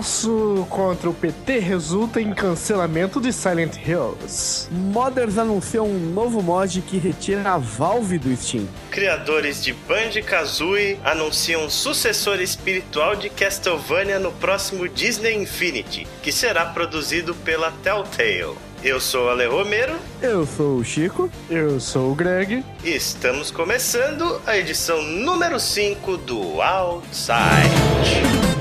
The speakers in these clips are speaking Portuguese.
passo contra o PT resulta em cancelamento de Silent Hills. Modders anunciam um novo mod que retira a Valve do Steam. Criadores de Banjo-Kazooie anunciam sucessor espiritual de Castlevania no próximo Disney Infinity, que será produzido pela Telltale. Eu sou o Ale Romero. Eu sou o Chico. Eu sou o Greg. E estamos começando a edição número 5 do Outside.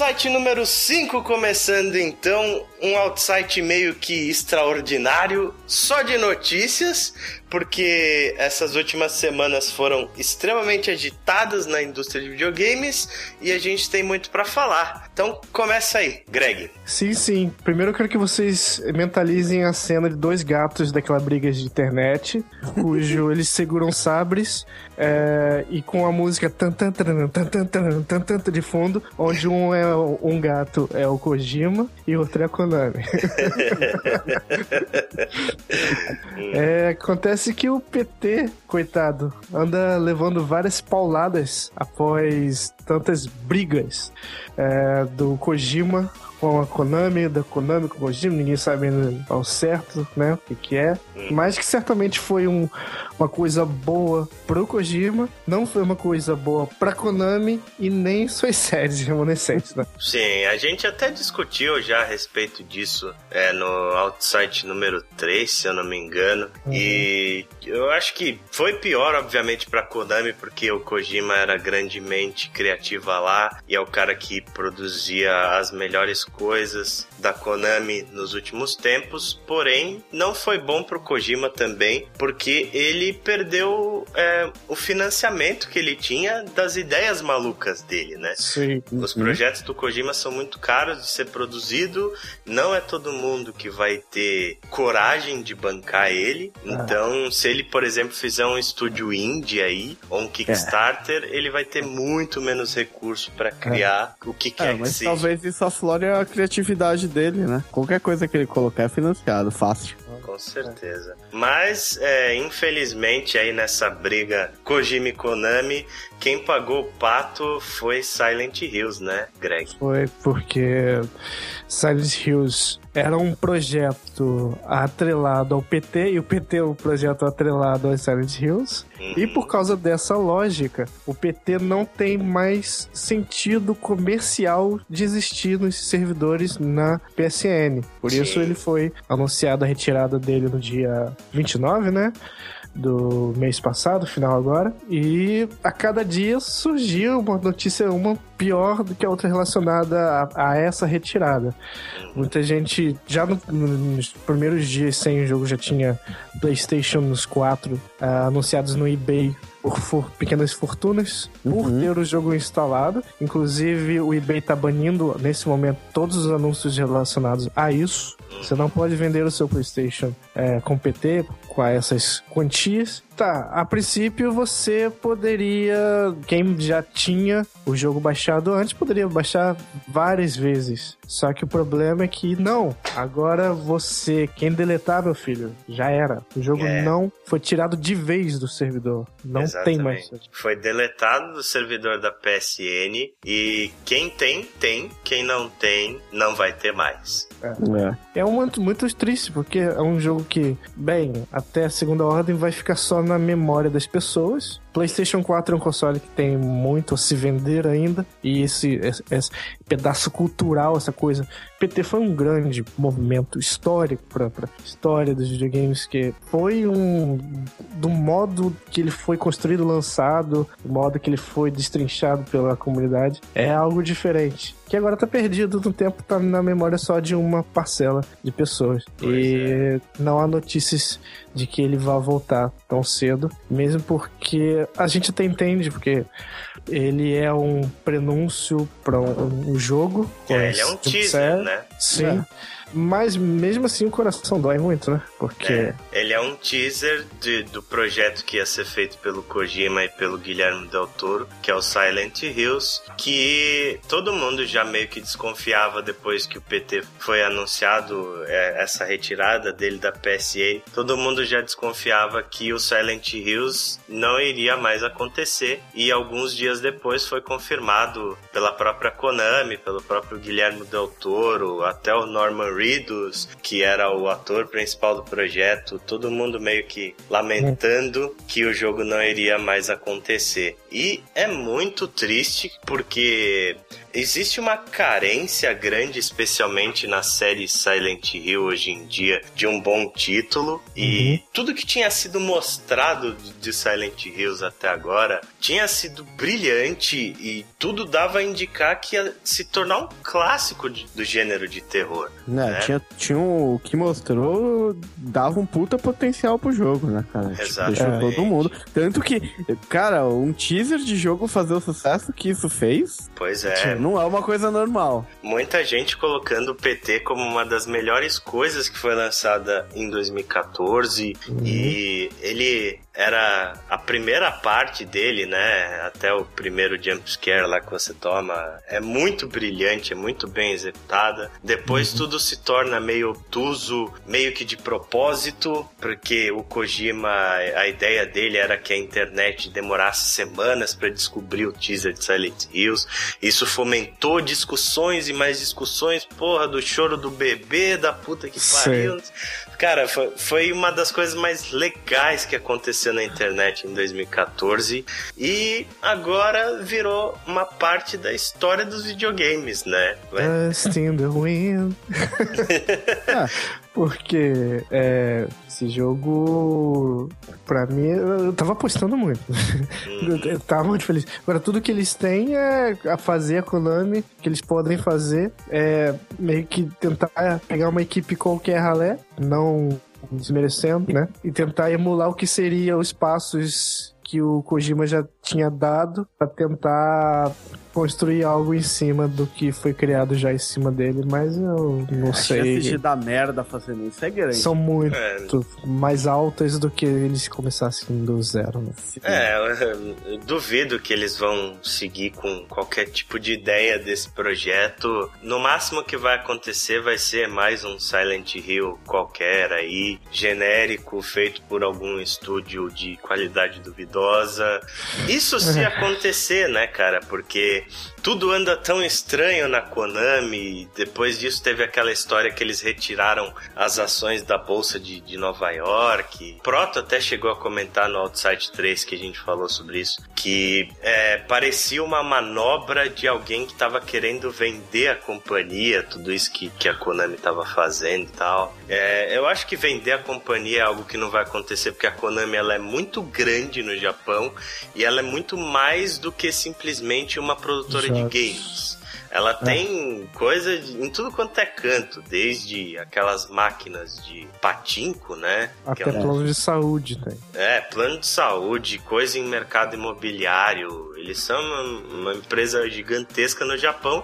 Outsite número 5 começando então, um outsite meio que extraordinário, só de notícias, porque essas últimas semanas foram extremamente agitadas na indústria de videogames e a gente tem muito para falar. Então começa aí, Greg. Sim, sim. Primeiro eu quero que vocês mentalizem a cena de dois gatos daquela briga de internet, cujo eles seguram sabres é, e com a música tan tan tan tan tan tan tan tan de fundo, onde um é um gato é o Kojima e o outro é a Konami. é, acontece que o PT, coitado, anda levando várias pauladas após tantas brigas é, do Kojima com a Konami, da Konami com o Kojima, ninguém sabe ao certo, né, o que, que é. Mas que certamente foi um, uma coisa boa pro Kojima, não foi uma coisa boa pra Konami e nem suas séries remanescentes, né? Sim, a gente até discutiu já a respeito disso é, no Outside número 3, se eu não me engano. Uhum. E eu acho que foi pior, obviamente, pra Konami, porque o Kojima era grandemente criativa lá e é o cara que produzia as melhores coisas da Konami nos últimos tempos, porém não foi bom pro Kojima também, porque ele perdeu é, o financiamento que ele tinha das ideias malucas dele, né? Sim. Os uhum. projetos do Kojima são muito caros de ser produzido, não é todo mundo que vai ter coragem de bancar ele, ah. então se ele, por exemplo, fizer um estúdio indie aí, ou um Kickstarter, é. ele vai ter muito menos recurso para criar é. o que quer é, mas que seja. talvez isso aflore a criatividade dele, né? Qualquer coisa que ele colocar é financiado, fácil. Com certeza. Mas, é, infelizmente, aí nessa briga Kojima e Konami, quem pagou o pato foi Silent Hills, né, Greg? Foi porque Silent Hills era um projeto atrelado ao PT e o PT é um projeto atrelado aos Silent Hills. E por causa dessa lógica, o PT não tem mais sentido comercial de existir nos servidores na PSN. Por isso ele foi anunciado a retirada dele no dia 29, né? Do mês passado, final agora, e a cada dia surgia uma notícia, uma pior do que a outra relacionada a, a essa retirada. Muita gente, já no, nos primeiros dias sem o jogo, já tinha PlayStation 4 uh, anunciados no eBay por, for, pequenas fortunas por uhum. ter o jogo instalado. Inclusive, o eBay tá banindo nesse momento todos os anúncios relacionados a isso. Você não pode vender o seu PlayStation é, com PT com essas quantias Tá, a princípio você poderia, quem já tinha o jogo baixado antes, poderia baixar várias vezes. Só que o problema é que não, agora você, quem deletar, meu filho, já era. O jogo é. não foi tirado de vez do servidor. Não Exatamente. tem mais. Foi deletado do servidor da PSN e quem tem, tem. Quem não tem, não vai ter mais. É, é. é um muito, muito triste, porque é um jogo que, bem, até a segunda ordem vai ficar só na memória das pessoas. PlayStation 4 é um console que tem muito a se vender ainda. E esse, esse, esse pedaço cultural, essa coisa. PT foi um grande movimento histórico para a história dos videogames, que foi um. do modo que ele foi construído, lançado, do modo que ele foi destrinchado pela comunidade. É algo diferente que agora tá perdido no tempo, tá na memória só de uma parcela de pessoas. Pois e é. não há notícias de que ele vá voltar tão cedo, mesmo porque a gente até entende, porque ele é um prenúncio para um, um, jogo. É, ele é um teaser, né? né? Sim. É. Mas mesmo assim o coração dói muito, né? Porque. É, ele é um teaser de- do projeto que ia ser feito pelo Kojima e pelo Guilherme Del Toro, que é o Silent Hills, que todo mundo já meio que desconfiava depois que o PT foi anunciado é, essa retirada dele da PSA. Todo mundo já desconfiava que o Silent Hills não iria mais acontecer e alguns dias depois foi confirmado pela própria Konami, pelo próprio Guilherme Del Toro, até o Norman Que era o ator principal do projeto, todo mundo meio que lamentando que o jogo não iria mais acontecer. E é muito triste porque existe uma carência grande, especialmente na série Silent Hill hoje em dia, de um bom título. E tudo que tinha sido mostrado de Silent Hills até agora tinha sido brilhante e tudo dava a indicar que ia se tornar um clássico de- do gênero de terror. Né, né? tinha, tinha um, o que mostrou dava um puta potencial pro jogo, né, cara? Tipo, Exatamente. deixou todo mundo. Tanto que, cara, um teaser de jogo fazer o sucesso que isso fez Pois é, não é uma coisa normal. muita gente colocando o PT como uma das melhores coisas que foi lançada em 2014 e ele era a primeira parte dele, né? Até o primeiro jump scare lá que você toma é muito brilhante, é muito bem executada. Depois tudo se torna meio obtuso, meio que de propósito, porque o Kojima, a ideia dele era que a internet demorasse semanas para descobrir o teaser de Silent Hills. Isso fomentou discussões e mais discussões, porra, do choro do bebê, da puta que Sim. Cara, foi, foi uma das coisas mais legais que aconteceu na internet em 2014 e agora virou uma parte da história dos videogames, né? Dust in the wind. Porque é, esse jogo, pra mim, eu tava apostando muito. Hum. Eu tava muito feliz. Agora, tudo que eles têm é a fazer a Konami, que eles podem fazer, é meio que tentar pegar uma equipe qualquer ralé, não desmerecendo, né? E tentar emular o que seria os passos que o Kojima já tinha dado pra tentar construir algo em cima do que foi criado já em cima dele, mas eu não A chance de sei. dar merda fazendo isso é grande. São muito É, mais altas do que eles começassem do zero, né? É, eu, eu duvido que eles vão seguir com qualquer tipo de ideia desse projeto. No máximo que vai acontecer vai ser mais um Silent Hill qualquer aí, genérico, feito por algum estúdio de qualidade duvidosa. Isso se acontecer, né, cara? Porque Peace. Tudo anda tão estranho na Konami. Depois disso teve aquela história que eles retiraram as ações da bolsa de, de Nova York. Proto até chegou a comentar no Outside 3 que a gente falou sobre isso, que é, parecia uma manobra de alguém que estava querendo vender a companhia, tudo isso que, que a Konami estava fazendo e tal. É, eu acho que vender a companhia é algo que não vai acontecer porque a Konami ela é muito grande no Japão e ela é muito mais do que simplesmente uma produtora de games. Ela tem coisa de- em tudo quanto é canto, desde aquelas máquinas de patinco, né? Até é, plano de saúde tem. é, plano de saúde, coisa em mercado imobiliário. Eles são uma, uma empresa gigantesca no Japão,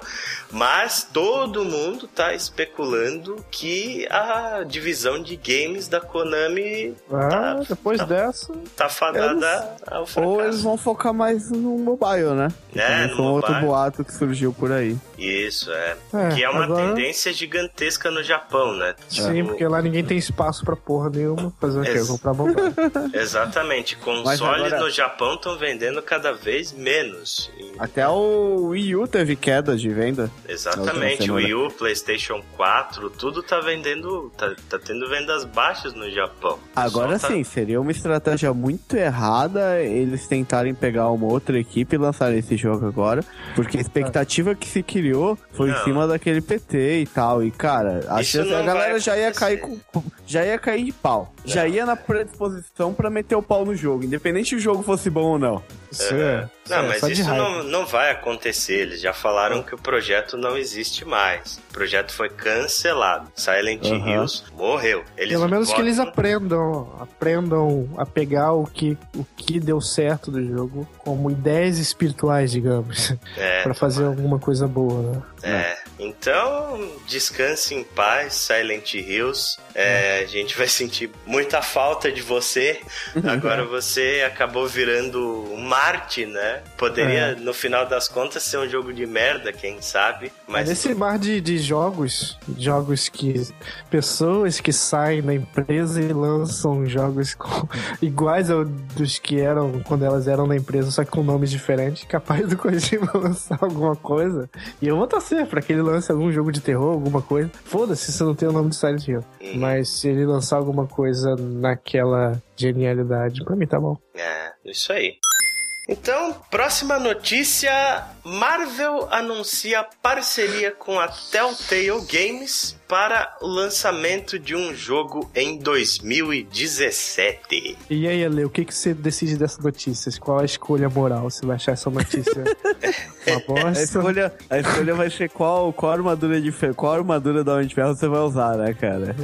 mas todo mundo tá especulando que a divisão de games da Konami Ah, Tá. depois dessa. tá fadada Eles- ao fracasso. Ou eles vão focar mais no mobile, né? É, no um outro mobile. boato que surgiu por aí. Isso, é. É, que é uma agora- tendência gigantesca no Japão, né? Sim, Tipo, porque lá ninguém tem espaço pra porra nenhuma. Fazer o quê? Comprar bobagem. Exatamente. Consoles agora- no Japão estão vendendo cada vez menos. Até o Wii U teve queda de venda. Exatamente. O Wii U, PlayStation 4, tudo tá vendendo. Tá, tá tendo vendas baixas no Japão. Agora tá- sim, seria uma estratégia muito errada eles tentarem pegar uma outra equipe e lançar esse jogo agora, porque a expectativa que se criou foi Não. em cima daquele PT e tal. E cara, a, chance, não a galera já ia cair com, já ia cair de pau. Já ia na predisposição pra meter o pau no jogo, independente se o jogo fosse bom ou não. Isso é. Não, é mas isso raiva. não, não vai acontecer. Eles já falaram que o projeto não existe mais. O projeto foi cancelado. Silent Aham. Hills morreu. Eles Pelo menos que eles botam- aprendam, aprendam a pegar o que, o que deu certo do jogo como ideias espirituais, digamos, É, Pra fazer alguma coisa boa, né? É. Então, descanse em paz, Silent Hills. É, a gente vai sentir muita falta de você. Agora você acabou virando um Marte, né? Poderia, é. no final das contas, ser um jogo de merda, quem sabe. Mas nesse mar de, de jogos, jogos que. pessoas que saem da empresa e lançam jogos com, iguais aos dos que eram quando elas eram na empresa, só que com nomes diferentes, capaz do Kojima lançar alguma coisa. E eu vou torcer pra que ele lance algum jogo de terror, alguma coisa. Foda-se se não tem o nome do Silent Hill. Uhum. Mas se ele lançar alguma coisa naquela genialidade, pra mim tá bom. É, isso aí. Então, próxima notícia: Marvel anuncia parceria com a Telltale Games para o lançamento de um jogo em 2017. E aí, Ale, o que, que você decide dessa notícia? Qual a escolha moral? Você vai achar essa notícia uma bosta? A escolha, a escolha vai ser qual, qual armadura de qual armadura da Homem de Ferro você vai usar, né, cara?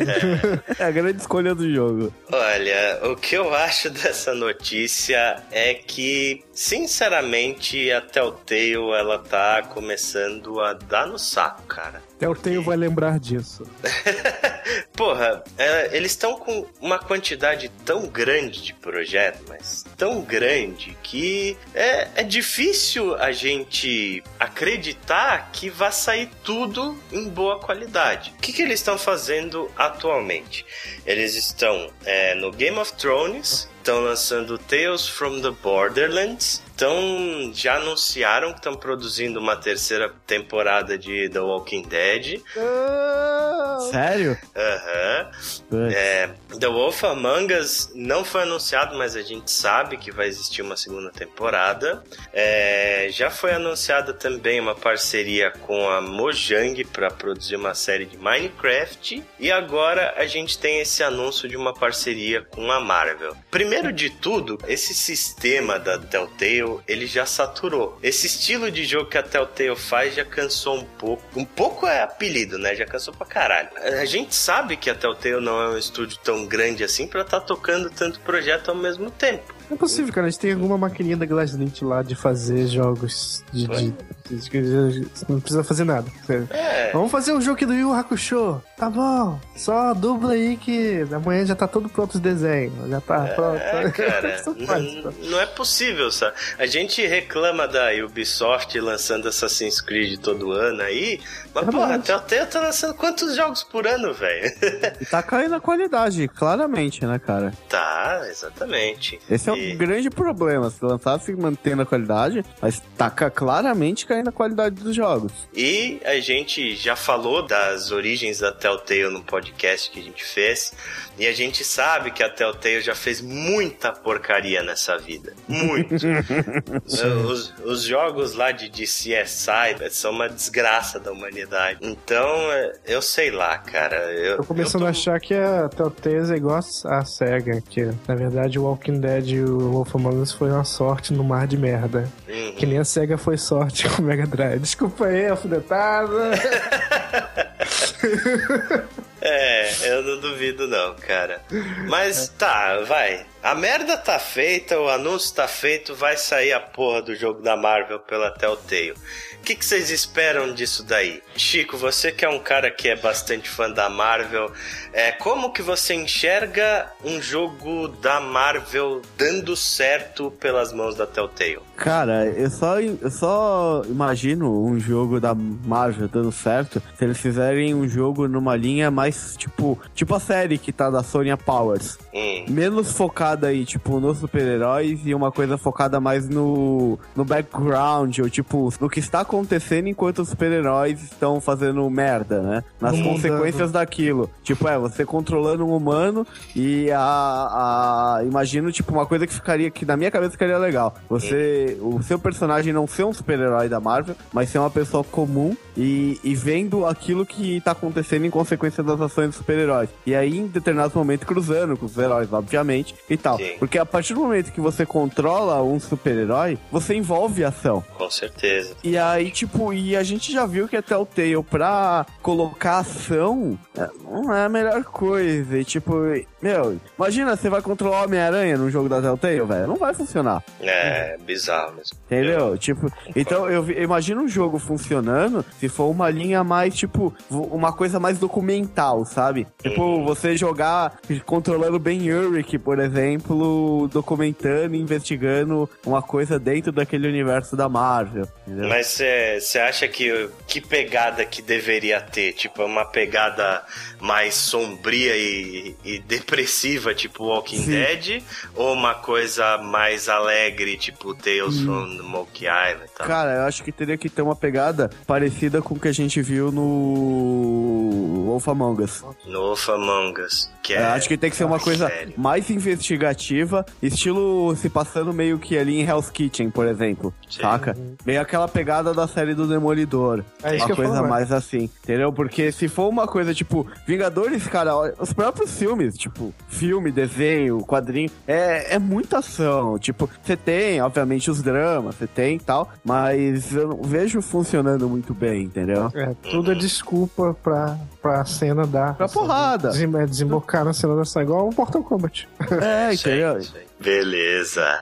É. é a grande escolha do jogo. Olha, o que eu acho dessa notícia é que, sinceramente, a Telltale ela tá começando a dar no saco, cara. Telltale vai lembrar disso. Porra, é, eles estão com uma quantidade tão grande de projetos, mas tão grande que é, é difícil a gente acreditar que vai sair tudo em boa qualidade. O que, que eles estão fazendo atualmente? Eles estão é, no Game of Thrones, estão lançando Tales from the Borderlands, estão já anunciaram que estão produzindo uma terceira temporada de The Walking Dead. Sério? Aham. Uhum. É, The Wolf Among Us não foi anunciado, mas a gente sabe que vai existir uma segunda temporada. É, já foi anunciada também uma parceria com a Mojang para produzir uma série de Minecraft. E agora a gente tem esse anúncio de uma parceria com a Marvel. Primeiro de tudo, esse sistema da Telltale ele já saturou. Esse estilo de jogo que a Telltale faz já cansou um pouco. Um pouco é apelido, né? Já cansou pra caralho. A gente sabe que a Telltale não é um estúdio tão grande assim para estar tá tocando tanto projeto ao mesmo tempo. É possível, cara. A gente tem alguma maquininha da Glasslit lá de fazer jogos de, de, de, de, Não precisa fazer nada. É. Vamos fazer um jogo aqui do Yu Hakusho. Tá bom. Só dubla aí que amanhã já tá todo pronto os desenhos. Já tá é, pronto. Cara, não, não, é possível, sabe? A gente reclama da Ubisoft lançando Assassin's Creed todo ano aí. Mas, é porra, a Telltale tá lançando quantos jogos por ano, velho? tá caindo a qualidade, claramente, né, cara? Tá, exatamente. Esse é o grande problema. Se lançasse mantendo a qualidade, mas taca claramente caindo a qualidade dos jogos. E a gente já falou das origens da Telltale no podcast que a gente fez. E a gente sabe que a Telltale já fez muita porcaria nessa vida. Muito. os, os, jogos lá de, de CSI são uma desgraça da humanidade. Então, eu sei lá, cara. Eu, tô começando eu tô... a achar que a Telltale é igual a SEGA, que na verdade o Walking Dead e o Wolf Among Us foi uma sorte no mar de merda. Uhum. Que nem a SEGA foi sorte com o Mega Drive. Desculpa aí, alfinetada. É, eu não duvido não, cara. Mas tá, vai. A merda tá feita, o anúncio tá feito, vai sair a porra do jogo da Marvel pela Telltale. O que, que vocês esperam disso daí? Chico, você que é um cara que é bastante fã da Marvel, é, como que você enxerga um jogo da Marvel dando certo pelas mãos da Telltale? Cara, eu só, eu só imagino um jogo da Marvel dando certo se eles fizerem um jogo numa linha mais, tipo, tipo a série que tá da Sonya Powers. Hum. Menos focada aí, tipo, nos super-heróis e uma coisa focada mais no, no background, ou tipo, no que está acontecendo enquanto os super-heróis estão fazendo merda, né? Nas Não consequências mudando. daquilo. Tipo, é, você controlando um humano e a, a. Imagino, tipo, uma coisa que ficaria, que na minha cabeça ficaria legal. Você. O seu personagem não ser um super-herói da Marvel, mas ser uma pessoa comum e, e vendo aquilo que tá acontecendo em consequência das ações dos super-heróis. E aí, em determinados momentos, cruzando com os heróis, obviamente, e tal. Sim. Porque a partir do momento que você controla um super-herói, você envolve a ação. Com certeza. E aí, tipo, e a gente já viu que até o Tail, pra colocar ação, é, não é a melhor coisa. E tipo, meu, imagina, você vai controlar o Homem-Aranha num jogo da Telltale, velho. Não vai funcionar. É, bizarro mesmo. Entendeu? Eu... Tipo, então eu, eu imagino um jogo funcionando se for uma linha mais, tipo, uma coisa mais documental, sabe? Tipo, uhum. você jogar controlando Ben Urich, por exemplo, documentando, investigando uma coisa dentro daquele universo da Marvel. Entendeu? Mas você acha que que pegada que deveria ter? Tipo, uma pegada mais sombria e, e depressiva, tipo Walking Sim. Dead? Ou uma coisa mais alegre, tipo Tales hum. from the Monkey Island? Tá? Cara, eu acho que teria que ter uma pegada parecida com o que a gente viu no Wolf Among Us. No Wolf Among Us. Que é, acho que tem que ser uma coisa sério. mais investigativa, estilo se passando meio que ali em Hell's Kitchen, por exemplo. Sim. Saca? Meio aquela pegada da série do Demolidor. É uma coisa mais assim, entendeu? Porque se for uma coisa tipo Vingadores, cara, os próprios filmes, tipo, filme, desenho, quadrinho, é, é muita ação. Tipo, você tem, obviamente, os dramas, você tem e tal, mas eu não vejo funcionando muito bem, entendeu? É, tudo é desculpa pra, pra cena da. Pra porrada. Desembocar na cena da igual o Mortal Kombat. É, entendeu? Beleza.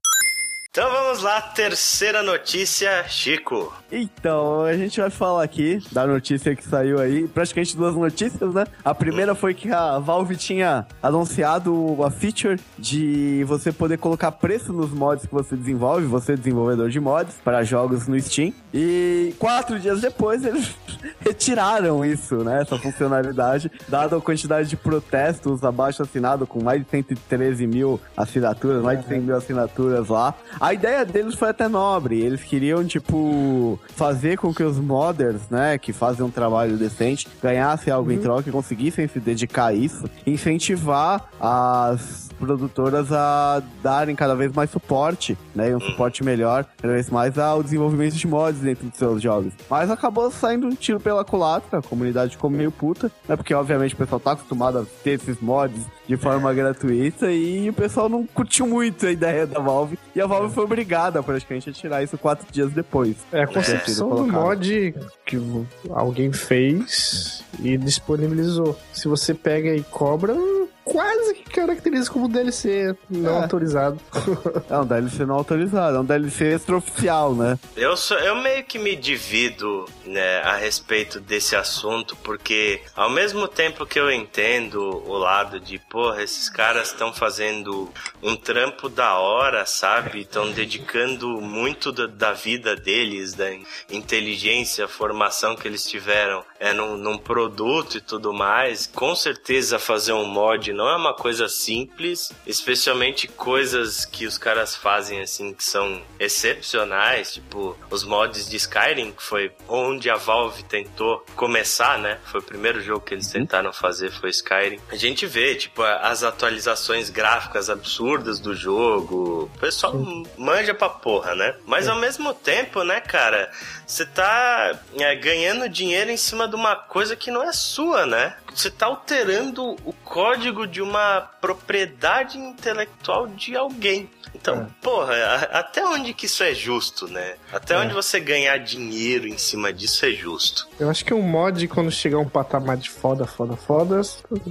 Então vamos lá, terceira notícia, Chico. Então, a gente vai falar aqui da notícia que saiu aí, praticamente duas notícias, né? A primeira foi que a Valve tinha anunciado a feature de você poder colocar preço nos mods que você desenvolve, você desenvolvedor de mods, para jogos no Steam. E quatro dias depois eles retiraram isso, né? Essa funcionalidade, dada a quantidade de protestos abaixo assinado com mais de 113 mil assinaturas, mais de 100 mil assinaturas lá. A ideia deles foi até nobre. Eles queriam, tipo, fazer com que os modders, né, que fazem um trabalho decente, ganhassem algo uhum. em troca e conseguissem se dedicar a isso, incentivar as produtoras a darem cada vez mais suporte, né, e um suporte melhor, cada vez mais ao desenvolvimento de mods dentro dos seus jogos. Mas acabou saindo um tiro pela culatra, a comunidade ficou meio puta, né, porque obviamente o pessoal tá acostumado a ter esses mods de forma gratuita e o pessoal não curtiu muito a ideia da Valve e a Valve foi obrigada praticamente a tirar isso quatro dias depois. É a concepção do mod que alguém fez e disponibilizou. Se você pega e cobra, quase que caracteriza como DLC não é. autorizado. É um DLC não autorizado, é um DLC extraoficial, né? Eu, sou, eu meio que me divido né, a respeito desse assunto, porque ao mesmo tempo que eu entendo o lado de, porra, esses caras estão fazendo um trampo da hora, sabe? Estão dedicando muito da, da, vida deles, da inteligência, formação que eles tiveram é, num, num produto e tudo mais. Com certeza fazer um mod não é uma coisa simples, especialmente coisas que os caras fazem assim que são excepcionais, tipo os mods de Skyrim, que foi onde a Valve tentou começar, né? Foi o primeiro jogo que eles uhum. tentaram fazer, foi Skyrim. A gente vê, tipo, as atualizações gráficas absurdas do jogo. O pessoal manja pra porra, né? Mas ao mesmo tempo, né, cara, você tá é, ganhando dinheiro em cima de uma coisa que não é sua, né? Você tá alterando o código de uma propriedade intelectual de alguém. Então, é. porra, até onde que isso é justo, né? Até é. onde você ganhar dinheiro em cima disso é justo. Eu acho que um mod, quando chegar um patamar de foda, foda, foda,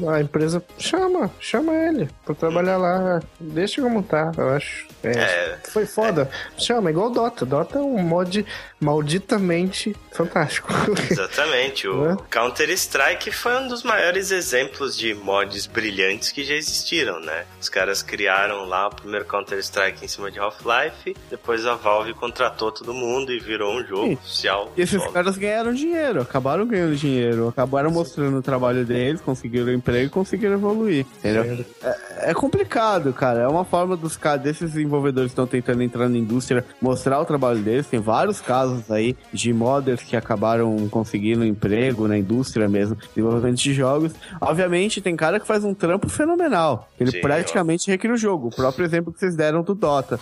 a empresa chama, chama ele pra trabalhar hum. lá. Deixa como tá, eu acho. É, é, foi foda. É. Chama, igual Dota. Dota é um mod malditamente fantástico. Exatamente. O é? Counter-Strike foi um dos maiores exemplos de mods brilhantes que já existiram, né? Os caras criaram lá o primeiro Counter-Strike em cima de Half-Life, depois a Valve contratou todo mundo e virou um jogo Sim. oficial. E esses caras ganharam dinheiro, acabaram ganhando dinheiro, acabaram mostrando o trabalho deles, conseguiram emprego e conseguiram evoluir, entendeu? É, é, complicado, cara. É uma forma dos caras, desses desenvolvedores que estão tentando entrar na indústria, mostrar o trabalho deles. Tem vários casos aí de modders que acabaram conseguindo emprego na indústria mesmo, desenvolvimento de jogos. Obviamente, tem cara que faz um trampo fenomenal. Ele Sim, praticamente ó. recria o jogo. O próprio exemplo que vocês deram do Dota.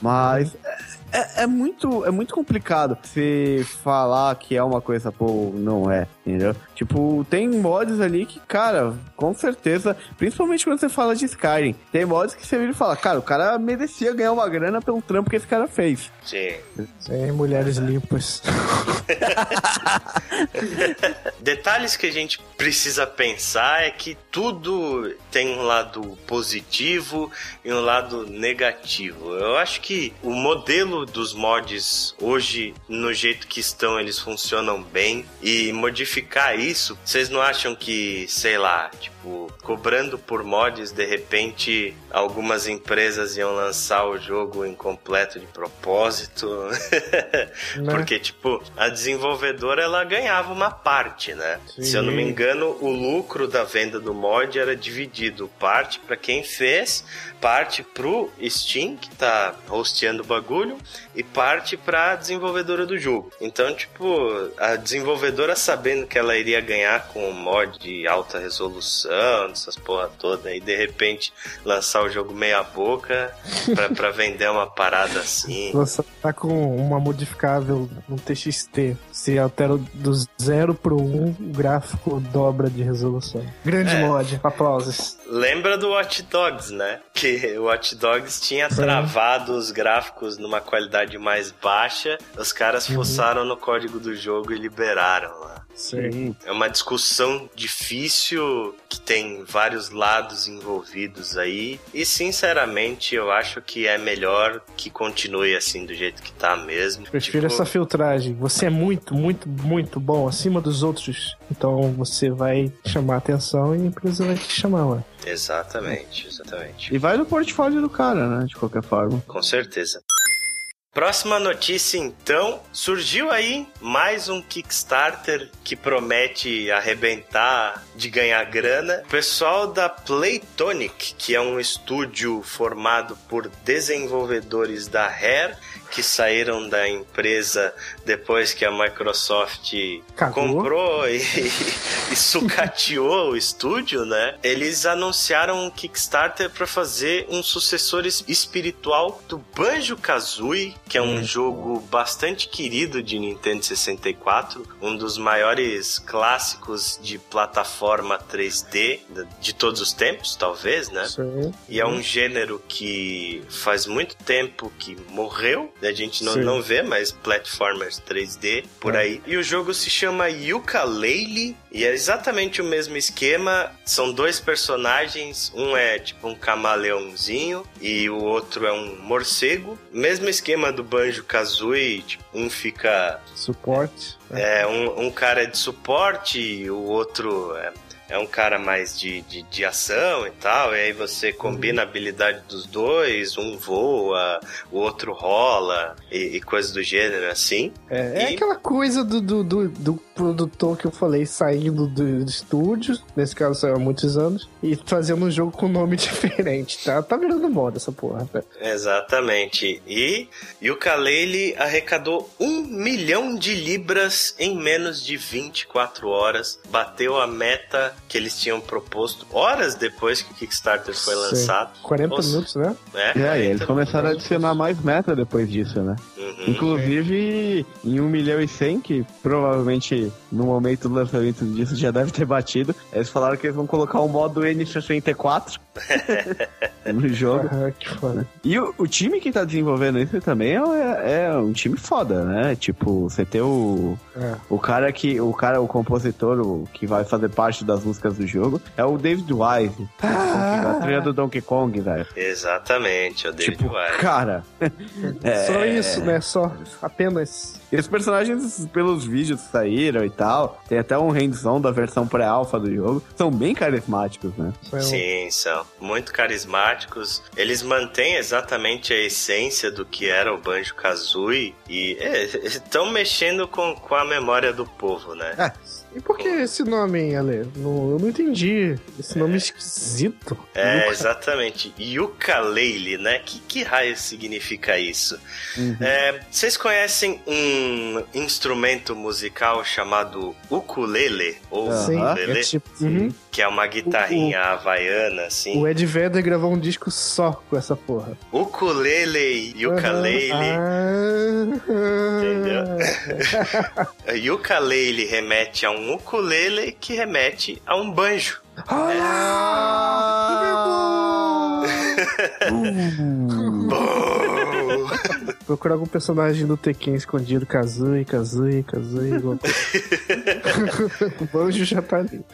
Mas é, é, muito, é muito complicado se falar que é uma coisa, pô, não é, entendeu? Tipo, tem mods ali que, cara, com certeza, principalmente quando você fala de Skyrim, tem mods que você vira e fala, cara, o cara merecia ganhar uma grana pelo trampo que esse cara fez. Sim. Sim, mulheres limpas. Detalhes que a gente precisa pensar é que tudo tem um lado positivo e um lado negativo. Eu acho que o modelo dos mods hoje, no jeito que estão, eles funcionam bem. E modificar isso, vocês não acham que, sei lá, tipo, cobrando por mods, de repente algumas empresas iam lançar o jogo incompleto de propósito? Né? Porque, tipo, a desenvolvedora ela ganhava uma parte, né? Sim. Se eu não me engano, o lucro da venda do mod era dividido parte para quem fez, parte pro Steam, que tá hosteando o bagulho, e parte pra desenvolvedora do jogo. Então, tipo, a desenvolvedora sabendo que ela iria ganhar com um mod de alta resolução, essas porra toda, e de repente lançar o jogo meia boca pra, pra vender uma parada assim. Você tá com uma modificável no TXT. Se altera do 0 pro 1, um, o gráfico dobra de resolução. Grande é. mod, aplausos. Lembra do Watch Dogs, né? Que o Watch Dogs tinha travado os gráficos numa qualidade mais baixa, os caras uhum. forçaram no código do jogo e liberaram lá. Sim. É uma discussão difícil que tem vários lados envolvidos aí. E sinceramente, eu acho que é melhor que continue assim do jeito que tá mesmo. Prefiro tipo... essa filtragem. Você é muito, muito, muito bom acima dos outros. Então você vai chamar atenção e a empresa vai te chamar lá. Exatamente, exatamente. E vai no portfólio do cara, né? De qualquer forma. Com certeza. Próxima notícia, então, surgiu aí mais um Kickstarter que promete arrebentar de ganhar grana. O pessoal da Playtonic, que é um estúdio formado por desenvolvedores da Rare, que saíram da empresa depois que a Microsoft Cagou. comprou e, e sucateou o estúdio, né? Eles anunciaram um Kickstarter para fazer um sucessor espiritual do Banjo-Kazooie, que é um hum. jogo bastante querido de Nintendo 64, um dos maiores clássicos de plataforma 3D de todos os tempos, talvez, né? Sim. E é um gênero que faz muito tempo que morreu, a gente não, não vê mais platformers 3D por é. aí. E o jogo se chama Yooka-Laylee e é exatamente o mesmo esquema. São dois personagens, um é tipo um camaleãozinho e o outro é um morcego. Mesmo esquema do Banjo-Kazooie, tipo, um fica... Suporte. É, um, um cara é de suporte e o outro é é um cara mais de, de, de, ação e tal, e aí você combina a habilidade dos dois, um voa, o outro rola, e, e coisas do gênero, assim. É, é e... aquela coisa do, do, do, do, produtor que eu falei saindo do, do estúdio, nesse caso saiu há muitos anos, e fazendo um jogo com nome diferente, tá? Tá virando moda essa porra. Né? Exatamente. E, e o Kalele arrecadou um milhão de libras em menos de 24 horas, bateu a meta que eles tinham proposto horas depois que o Kickstarter foi lançado. 40 minutos, né? É, é e eles começaram a adicionar mais meta depois disso, né? Uhum. Inclusive, em 1 milhão e 100, que provavelmente no momento do lançamento disso já deve ter batido, eles falaram que eles vão colocar o modo N64 no jogo. Ah, que foda. E o, o, time que tá desenvolvendo isso também é, é, um time foda, né? Tipo, você tem o, é. o cara que, o cara, o compositor o, que vai fazer parte das músicas do jogo, é o David Wise. Ah. A trilha do Donkey Kong, velho. Exatamente, é o David tipo, Wise. Cara. é... Só isso, né? Só apenas. E os personagens, pelos vídeos que saíram e tal, tem até um hands-on da versão pré-alpha do jogo, são bem carismáticos, né? Sim, são muito carismáticos. Eles mantêm exatamente a essência do que era o Banjo-Kazooie e estão é, mexendo com, com a memória do povo, né? É E por que esse nome, Ale? Não, eu não entendi. Esse nome é, esquisito. É, exatamente. Ukulele, né? Que, que raio significa isso? Uhum. É, vocês conhecem um instrumento musical chamado ukulele? Ou Sim, ukulele? É tipo, uhum. Que é uma guitarrinha o, havaiana, assim. O Ed Vedder gravou um disco só com essa porra. Ukulele, ukulele. Uhum. Ah. Entendeu? ukulele remete a um ukulele que remete a um banjo. Ah, é. Procurar algum personagem do Tekken escondido, Kazui, Kazui, Kazui. o banjo já tá ali.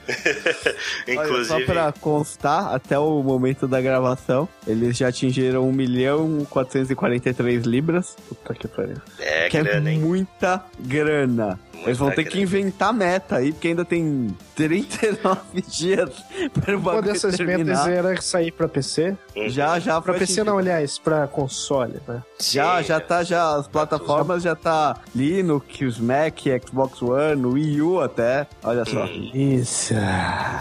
Inclusive... Olha, só pra constar, até o momento da gravação, eles já atingiram 1 milhão 443 libras. Puta que pariu. É, que é grana, é muita grana. Eles vão ter que inventar meta aí, porque ainda tem 39 dias para o Uma dessas terminar. metas era sair para PC. Uhum. Já, já. Para PC não, aliás, para console, né? Já, Sim, já tá, já, as plataformas já tá Linux, Mac, Xbox One, Wii U até, olha só. Hum. Isso.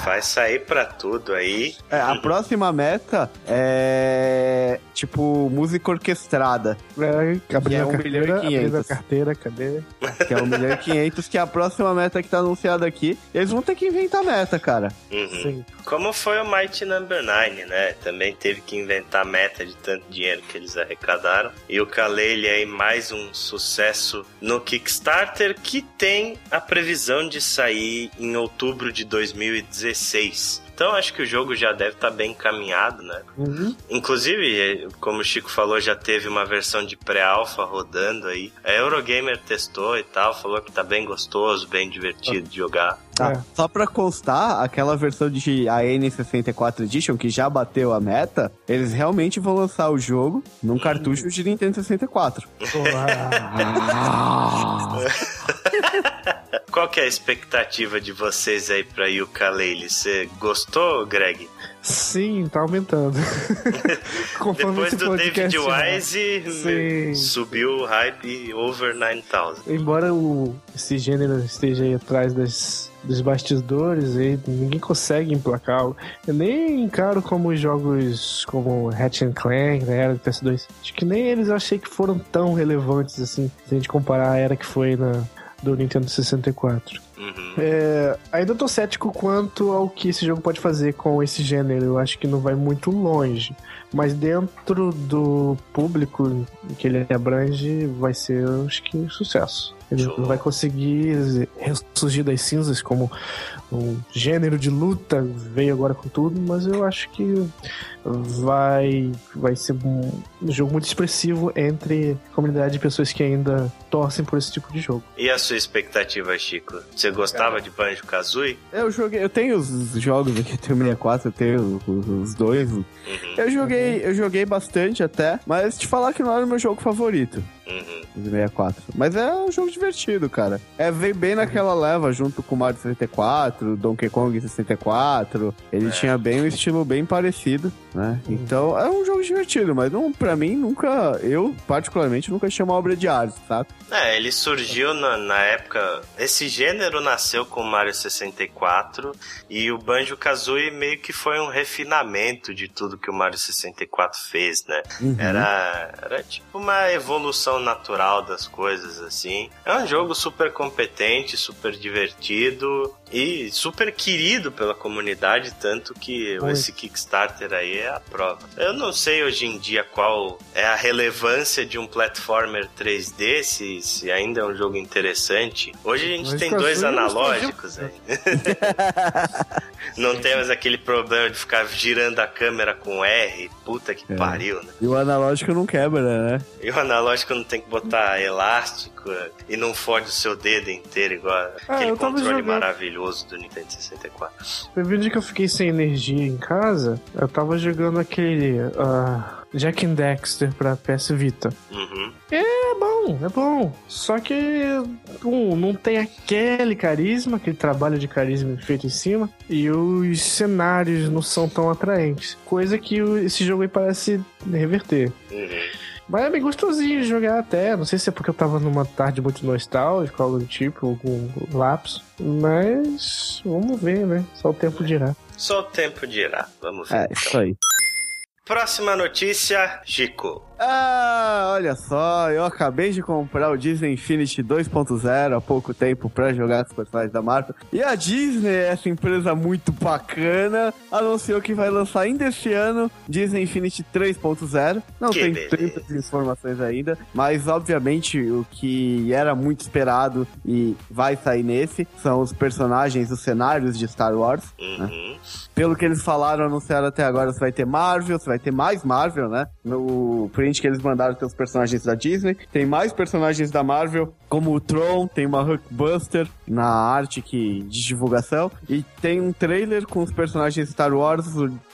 Vai sair para tudo aí. É, a próxima meta é, tipo, música orquestrada. É, abrindo é um milhão e a carteira, cadê? Que é um milhão e quinhentos, que é a próxima meta que tá anunciada aqui. Eles vão ter que inventar meta, cara. Uhum. Sim. Como foi o Mighty Number 9, né? Também teve que inventar meta de tanto dinheiro que eles arrecadaram. E o Kalele aí mais um sucesso no Kickstarter que tem a previsão de sair em outubro de 2016. Então acho que o jogo já deve estar tá bem encaminhado, né? Uhum. Inclusive, como o Chico falou, já teve uma versão de pré-alpha rodando aí. A Eurogamer testou e tal, falou que tá bem gostoso, bem divertido de jogar. Tá. É. Só pra constar, aquela versão de AN64 Edition, que já bateu a meta, eles realmente vão lançar o jogo num hum. cartucho de Nintendo 64. Qual que é a expectativa de vocês aí pra Yooka-Laylee? Você gostou, Greg? Sim, tá aumentando. Depois do David Wise, subiu o hype over 9000. Embora o, esse gênero esteja aí atrás das, dos bastidores e ninguém consegue emplacar. Eu nem encaro como jogos como Hatch Clank, na era do PS2. Acho que nem eles eu achei que foram tão relevantes assim, se a gente comparar a era que foi na, do Nintendo 64. Uhum. É, ainda tô cético quanto ao que esse jogo pode fazer com esse gênero. Eu acho que não vai muito longe. Mas dentro do público que ele abrange, vai ser, acho que, sucesso. Ele Show. vai conseguir ressurgir das cinzas como um gênero de luta, veio agora com tudo, mas eu acho que vai, vai ser um, jogo muito expressivo entre a comunidade de pessoas que ainda torcem por esse tipo de jogo. E a sua expectativa, Chico? Você gostava Cara, de Banjo Kazooie? Eu joguei, eu tenho os jogos aqui, tenho 64, eu tenho os, os dois. Uhum. Eu joguei, eu joguei bastante até, mas te falar que não era o meu jogo favorito. Uhum. 64. Mas é um jogo divertido, cara. É, veio bem naquela leva junto com o Mario 64, Donkey Kong 64. Ele é. tinha bem um estilo bem parecido, né? Uhum. Então é um jogo divertido, mas não, pra mim nunca, eu particularmente nunca achei uma obra de arte, sabe? É, ele surgiu na, na época. Esse gênero nasceu com o Mario 64 e o Banjo Kazooie meio que foi um refinamento de tudo que o Mario 64 fez, né? Uhum. Era, era tipo uma evolução natural das coisas, assim. É um jogo super competente, super divertido e super querido pela comunidade, tanto que esse Kickstarter aí é a prova. Eu não sei hoje em dia qual é a relevância de um platformer 3D, se, se ainda é um jogo interessante. Hoje a gente Mas tem dois analógicos aí. não temos aquele problema de ficar girando a câmera com R. Puta que é. pariu, né? E o analógico não quebra, né? E o analógico não tem que botar elástico e não fode o seu dedo inteiro, igual ah, aquele controle maravilhoso do Nintendo 64. Teve um dia que eu fiquei sem energia em casa, eu tava jogando aquele. Uh... Jack and Dexter pra PS Vita. Uhum. É bom, é bom. Só que um, não tem aquele carisma, aquele trabalho de carisma feito em cima, e os cenários não são tão atraentes. Coisa que esse jogo aí parece reverter. Uhum. Mas é bem gostosinho de jogar até. Não sei se é porque eu tava numa tarde muito nostálgica, algo do tipo, algum lapso. Mas vamos ver, né? Só o tempo dirá. Só o tempo dirá. Vamos ver. É, então. isso aí. Próxima notícia, Chico. Ah, olha só, eu acabei de comprar o Disney Infinity 2.0 há pouco tempo para jogar com os personagens da Marvel. E a Disney, essa empresa muito bacana, anunciou que vai lançar ainda este ano Disney Infinity 3.0. Não que tem beleza. tantas informações ainda, mas obviamente o que era muito esperado e vai sair nesse são os personagens, os cenários de Star Wars. Né? Uhum. Né? Pelo que eles falaram, anunciaram até agora, você vai ter Marvel, você vai ter mais Marvel, né? No print que eles mandaram tem os personagens da Disney. Tem mais personagens da Marvel, como o Tron, tem uma Hulkbuster na arte que, de divulgação. E tem um trailer com os personagens Star Wars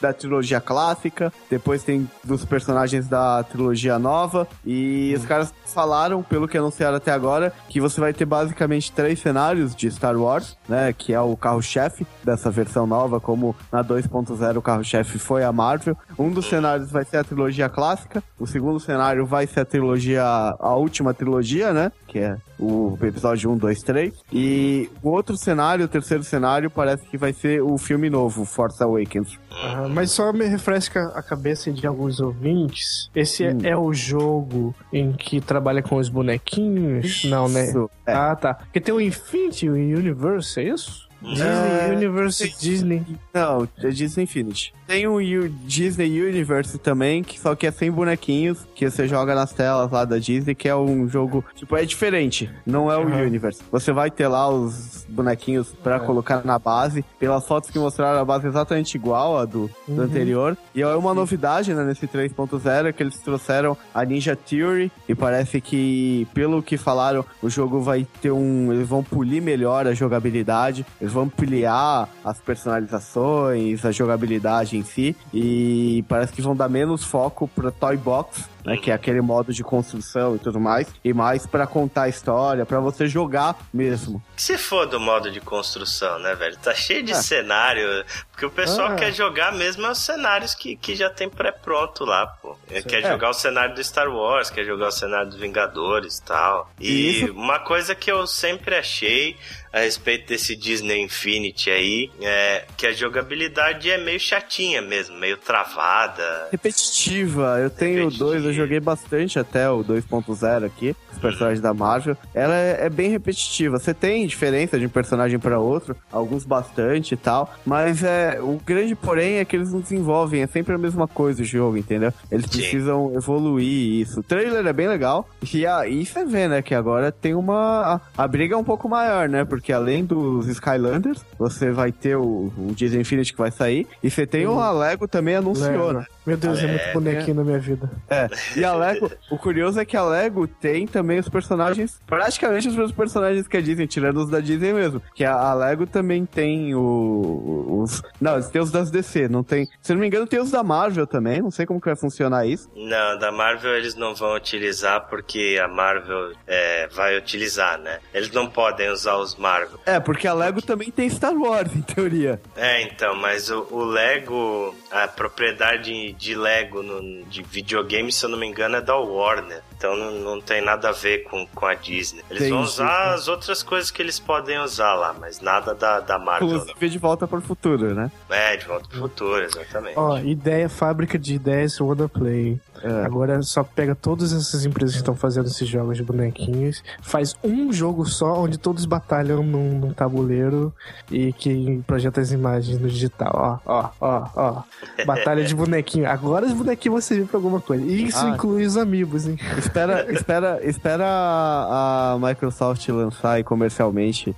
da trilogia clássica. Depois tem dos personagens da trilogia nova. E os caras falaram, pelo que anunciaram até agora, que você vai ter basicamente três cenários de Star Wars, né? Que é o carro-chefe dessa versão nova, como na 2.0 o carro-chefe foi a Marvel. Um dos cenários vai ser a trilogia clássica, o segundo cenário vai ser a trilogia, a última trilogia, né? Que é o episódio 1, 2, 3. E o outro cenário, o terceiro cenário, parece que vai ser o filme novo, Force Awakens. Ah, mas só me refresca a cabeça de alguns ouvintes. Esse hum. é o jogo em que trabalha com os bonequinhos? Não, né? É. Ah, tá. Porque tem o Infinity Universe, é isso? Disney é... Universe Disney. Não, é Disney Infinity. Tem o U Disney Universe também, que só que é sem bonequinhos, que você joga nas telas lá da Disney, que é um jogo, tipo, é diferente. Não é o uhum. Universe. Você vai ter lá os bonequinhos para é. colocar na base. Pelas fotos que mostraram, a base é exatamente igual à do, uhum. do anterior. E é uma novidade, né, nesse 3.0, que eles trouxeram a Ninja Theory. E parece que, pelo que falaram, o jogo vai ter um. Eles vão polir melhor a jogabilidade. Eles vão ampliar as personalizações, a jogabilidade em si. E parece que vão dar menos foco para Toy Box né? Que é aquele modo de construção e tudo mais. E mais para contar a história, para você jogar mesmo. Se for do modo de construção, né, velho? Tá cheio de é. cenário. Porque o pessoal é. quer jogar mesmo os cenários que, que já tem pré-pronto lá, pô. Sim. Quer é. jogar o cenário do Star Wars, quer jogar o cenário dos Vingadores tal. e tal. E uma coisa que eu sempre achei a respeito desse Disney Infinity aí, é que a jogabilidade é meio chatinha mesmo, meio travada. Repetitiva. Eu tenho dois, eu joguei bastante até o 2.0 aqui, os personagens da Marvel. Ela é, é, bem repetitiva. Você tem diferença de um personagem para outro, alguns bastante e tal, mas é o grande porém é que eles não desenvolvem, é sempre a mesma coisa o jogo, entendeu? Eles Sim. precisam evoluir isso. O trailer é bem legal e aí você vê, né, que agora tem uma a, a briga é um pouco maior, né? Porque além dos Skylanders, você vai ter o, o Disney Infinity que vai sair e você tem uhum. o Lego também anunciou, Lego. né? Meu Deus, é, é muito bonequinho é. na minha vida. É, e a Lego, o curioso é que a Lego tem também os personagens, praticamente os mesmos personagens que a Disney, tirando os da Disney mesmo. Que a, a Lego também tem o, os. Não, tem os das DC, não tem. Se não me engano, tem os da Marvel também, não sei como que vai funcionar isso. Não, da Marvel eles não vão utilizar porque a Marvel é, vai utilizar, né? Eles não podem usar os Marvel. É, porque a Lego porque... também tem Star Wars, em teoria. É, então, mas o, o Lego, a propriedade de Lego no, de videogame, se eu não me engano, é da Warner. Então não, não tem nada a ver com, com a Disney. Eles tem vão usar as outras coisas que eles podem usar lá, mas nada da, da Marvel. Inclusive de volta para o futuro, né? É, de volta para o futuro, exatamente. Ó, ideia, fábrica de ideias Play. É. Agora só pega todas essas empresas que estão fazendo esses jogos de bonequinhos, faz um jogo só onde todos batalham num, num tabuleiro e que projeta as imagens no digital. Ó, ó, ó, ó. Batalha de bonequinho. Agora os bonequinhos vão servir pra alguma coisa. E isso ah. inclui os amigos, hein? espera, espera, espera a Microsoft lançar comercialmente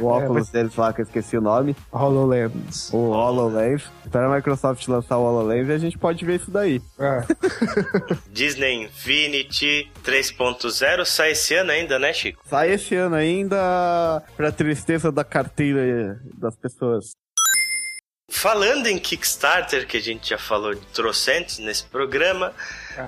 o, o é, óculos é, deles lá, que eu esqueci o nome. HoloLens. O HoloLens. Espera a Microsoft lançar o HoloLens e a gente pode ver isso daí. É. Disney Infinity 3.0 sai esse ano ainda, né, Chico? Sai esse ano ainda, pra tristeza da carteira das pessoas. Falando em Kickstarter, que a gente já falou de trocentos nesse programa,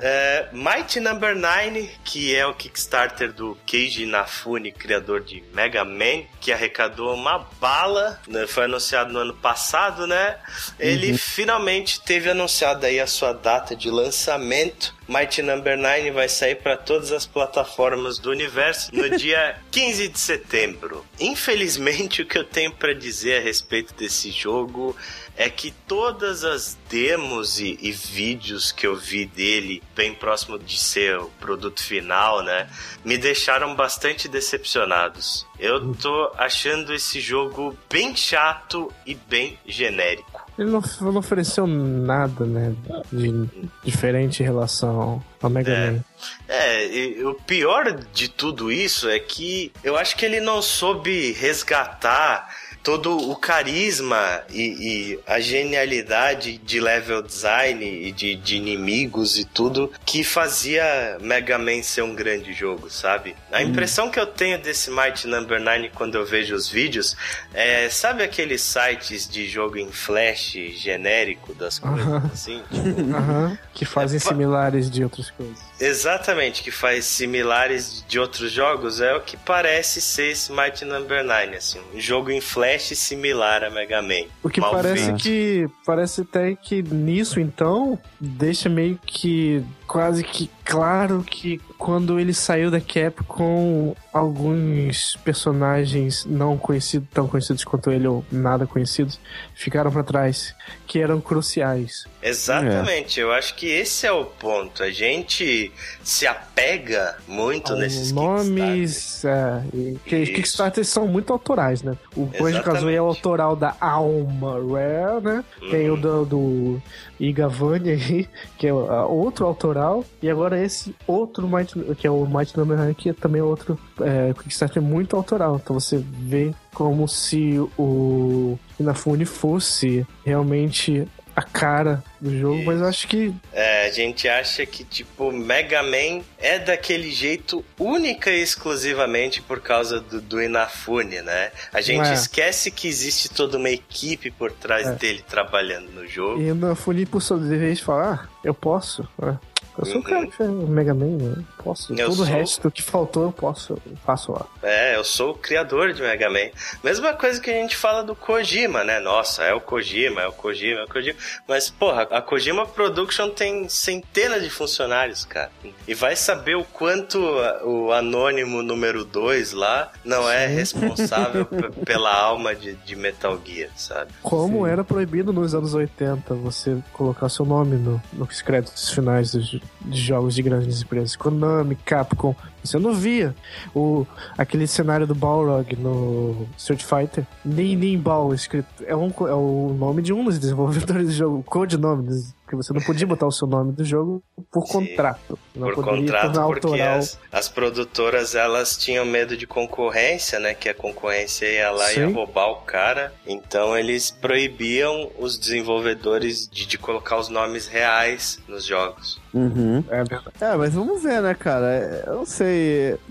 É, Mighty Number 9, que é o Kickstarter do Keiji Inafune, criador de Mega Man, que arrecadou uma bala, né, foi anunciado no ano passado, né? Ele uhum. finalmente teve anunciado aí a sua data de lançamento. Mighty Number 9 vai sair para todas as plataformas do universo no dia 15 de setembro. Infelizmente, o que eu tenho para dizer a respeito desse jogo é que todas as demos e, e, vídeos que eu vi dele, bem próximo de ser o produto final, né, me deixaram bastante decepcionados. Eu tô achando esse jogo bem chato e bem genérico. Ele não, não ofereceu nada, né, de diferente em relação ao Mega é. Man. É, e o pior de tudo isso é que eu acho que ele não soube resgatar todo o carisma e, e, a genialidade de level design e de, de, inimigos e tudo que fazia Mega Man ser um grande jogo, sabe? A uhum. impressão que eu tenho desse Mighty Number 9 quando eu vejo os vídeos é, sabe aqueles sites de jogo em flash genérico das coisas, uh -huh. assim? Tipo, uh -huh. Que fazem é, similares de outras coisas. Exatamente, que faz similares de outros jogos, é o que parece ser esse Mighty Number 9, assim, um jogo em flash similar a Mega Man. O que parece feito. que parece até que nisso então deixa meio que quase que claro que quando ele saiu da Capcom, alguns personagens não conhecidos, tão conhecidos quanto ele ou nada conhecidos, ficaram para trás, que eram cruciais. Exatamente, é. eu acho que esse é o ponto. A gente se apega muito nesses nomes. É, que, Kickstarters são muito autorais, né? O Banjo Kazooie é autoral da Alma Rare, né? Tem o uhum. do, do Igavani aí, que é outro autoral, e agora esse outro Might, que é o Might Number 9, que é também outro é, Kickstarter muito autoral. Então você vê como se o Inafune fosse realmente a cara do jogo, Isso. mas eu acho que. É, a gente acha que, tipo, Mega Man é daquele jeito única e exclusivamente por causa do, do Inafune, né? A gente é. esquece que existe toda uma equipe por trás é. dele trabalhando no jogo. E o Inafune, por sua vez, falar, ah, eu posso. É. Eu sou uhum. o cara que fez o Mega Man, né? Posso. Eu Todo sou... o resto que faltou eu posso, eu faço lá. É, eu sou o criador de Mega Man. Mesma coisa que a gente fala do Kojima, né? Nossa, é o Kojima, é o Kojima, é o Kojima. Mas, porra, a Kojima Production tem centenas de funcionários, cara. E vai saber o quanto o anônimo número 2 lá não é Sim. responsável pela alma de, de, Metal Gear, sabe? Como Sim. era proibido nos anos 80 você colocar seu nome no, nos créditos finais dos, de jogos de grandes empresas. Konami, Capcom. Isso eu não via. O, aquele cenário do Balrog no Street Fighter. Nem, nem Ball escrito. É, um, é o nome de um dos desenvolvedores do jogo. O codinome porque você não podia botar o seu nome do jogo por Sim, contrato. Não por contrato, porque as, as, produtoras elas tinham medo de concorrência, né? Que a concorrência ia lá e ia roubar o cara. Então eles proibiam os desenvolvedores de, de colocar os nomes reais nos jogos. Uhum. É, é, mas vamos ver, né, cara? Eu não sei.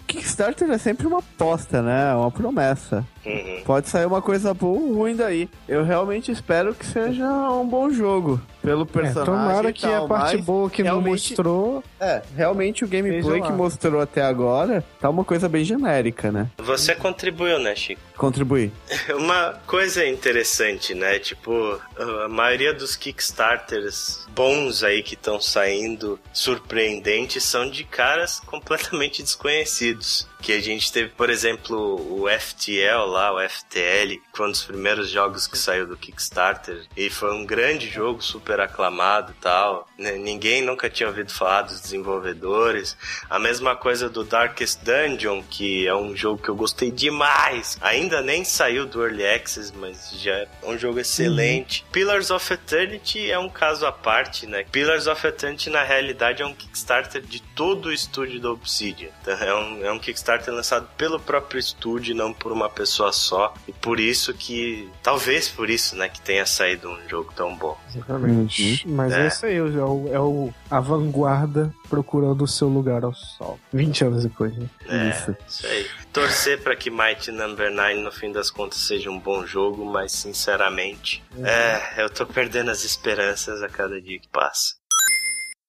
Kickstarter é sempre uma aposta, né? Uma promessa. Uhum. Pode sair uma coisa boa ou ruim daí. Eu realmente espero que seja um bom jogo. Pelo é, personagem. É, tomara que tal, a parte boa que não mostrou. É, realmente o gameplay que mostrou até agora tá uma coisa bem genérica, né? Você contribuiu, né, Chico? Contribuir. Uma coisa interessante, né? Tipo, a maioria dos Kickstarters bons aí que estão saindo, surpreendentes, são de caras completamente desconhecidos. Que a gente teve, por exemplo, o FTL lá, o FTL, que foi um dos primeiros jogos que saiu do Kickstarter. E foi um grande jogo, super aclamado e tal. Ninguém nunca tinha ouvido falar dos desenvolvedores. A mesma coisa do Darkest Dungeon, que é um jogo que eu gostei demais. Ainda nem saiu do Early Access, mas já é um jogo excelente. Uhum. Pillars of Eternity é um caso à parte, né? Pillars of Eternity, na realidade, é um Kickstarter de todo o estúdio da Obsidian. Então, é um, é um Kickstarter Kickstarter lançado pelo próprio estúdio, não por uma pessoa só. E por isso que, talvez por isso, né, que tenha saído um jogo tão bom. Exatamente. Uhum. Mas é. esse aí é o, é o a vanguarda procurando o seu lugar ao sol. 20 anos depois, né? É, isso. isso aí. Torcer para que Mighty Number 9 no fim das contas seja um bom jogo, mas sinceramente, é, é eu tô perdendo as esperanças a cada dia que passa.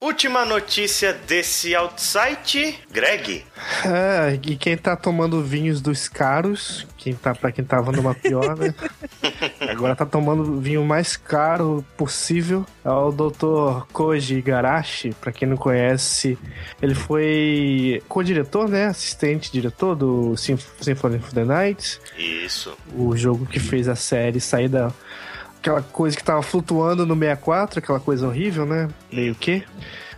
Última notícia desse outsite, Greg. É, e quem tá tomando vinhos dos caros, quem tá, pra quem tava numa pior, né? Agora tá tomando o vinho mais caro possível. É o Dr. Koji Igarashi, pra quem não conhece. Ele foi co-diretor, né? Assistente diretor do Symphony of the Night. Isso. O jogo que fez a série sair da aquela coisa que tava flutuando no 64, aquela coisa horrível, né? Meio que.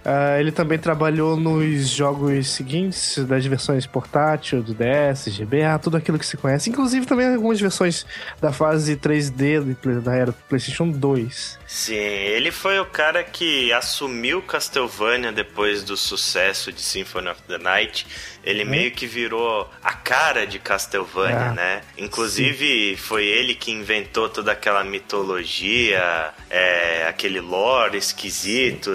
Uh, ele também trabalhou nos jogos seguintes, das versões portátil, do DS, GBA, tudo aquilo que se conhece. Inclusive também algumas versões da fase 3D da era do PlayStation 2. Sim, ele foi o cara que assumiu Castlevania depois do sucesso de Symphony of the Night ele uhum. meio que virou a cara de Castlevania, é. né? Inclusive, sim. foi ele que inventou toda aquela mitologia, é, aquele lore esquisito.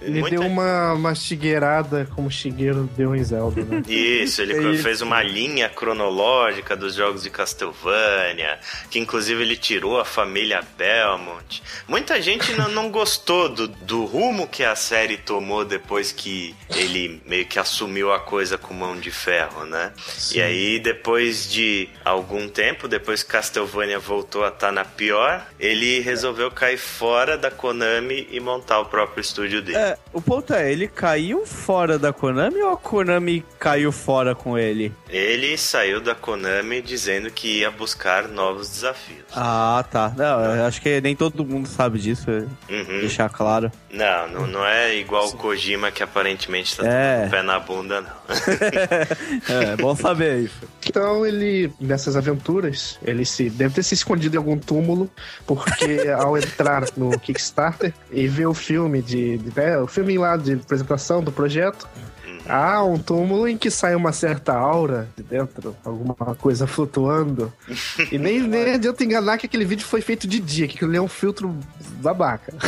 Ele Muita... deu uma mastigueirada como o Shigeru deu em Zelda, né? Isso, ele é fez uma linha cronológica dos jogos de Castlevania, que inclusive ele tirou a família Belmont. Muita gente não, não gostou do, do rumo que a série tomou depois que ele meio que assumiu a coisa como mão de ferro, né? Sim. E aí, depois de algum tempo, depois que Castlevania voltou a estar tá na pior, ele resolveu cair fora da Konami e montar o próprio estúdio dele. É, o ponto é, ele caiu fora da Konami ou a Konami caiu fora com ele? Ele saiu da Konami dizendo que ia buscar novos desafios. Ah, tá. Não, acho que nem todo mundo sabe disso, uhum. deixar claro. Não, não, não é igual o Kojima que aparentemente tá é. o pé na bunda, não. é, bom saber isso. Então ele, nessas aventuras, ele se deve ter se escondido em algum túmulo, porque ao entrar no Kickstarter e ver o filme de, de né, o filme lá de apresentação do projeto, há um túmulo em que sai uma certa aura de dentro, alguma coisa flutuando. e nem, nem adianta enganar que aquele vídeo foi feito de dia, que aquilo é um filtro babaca.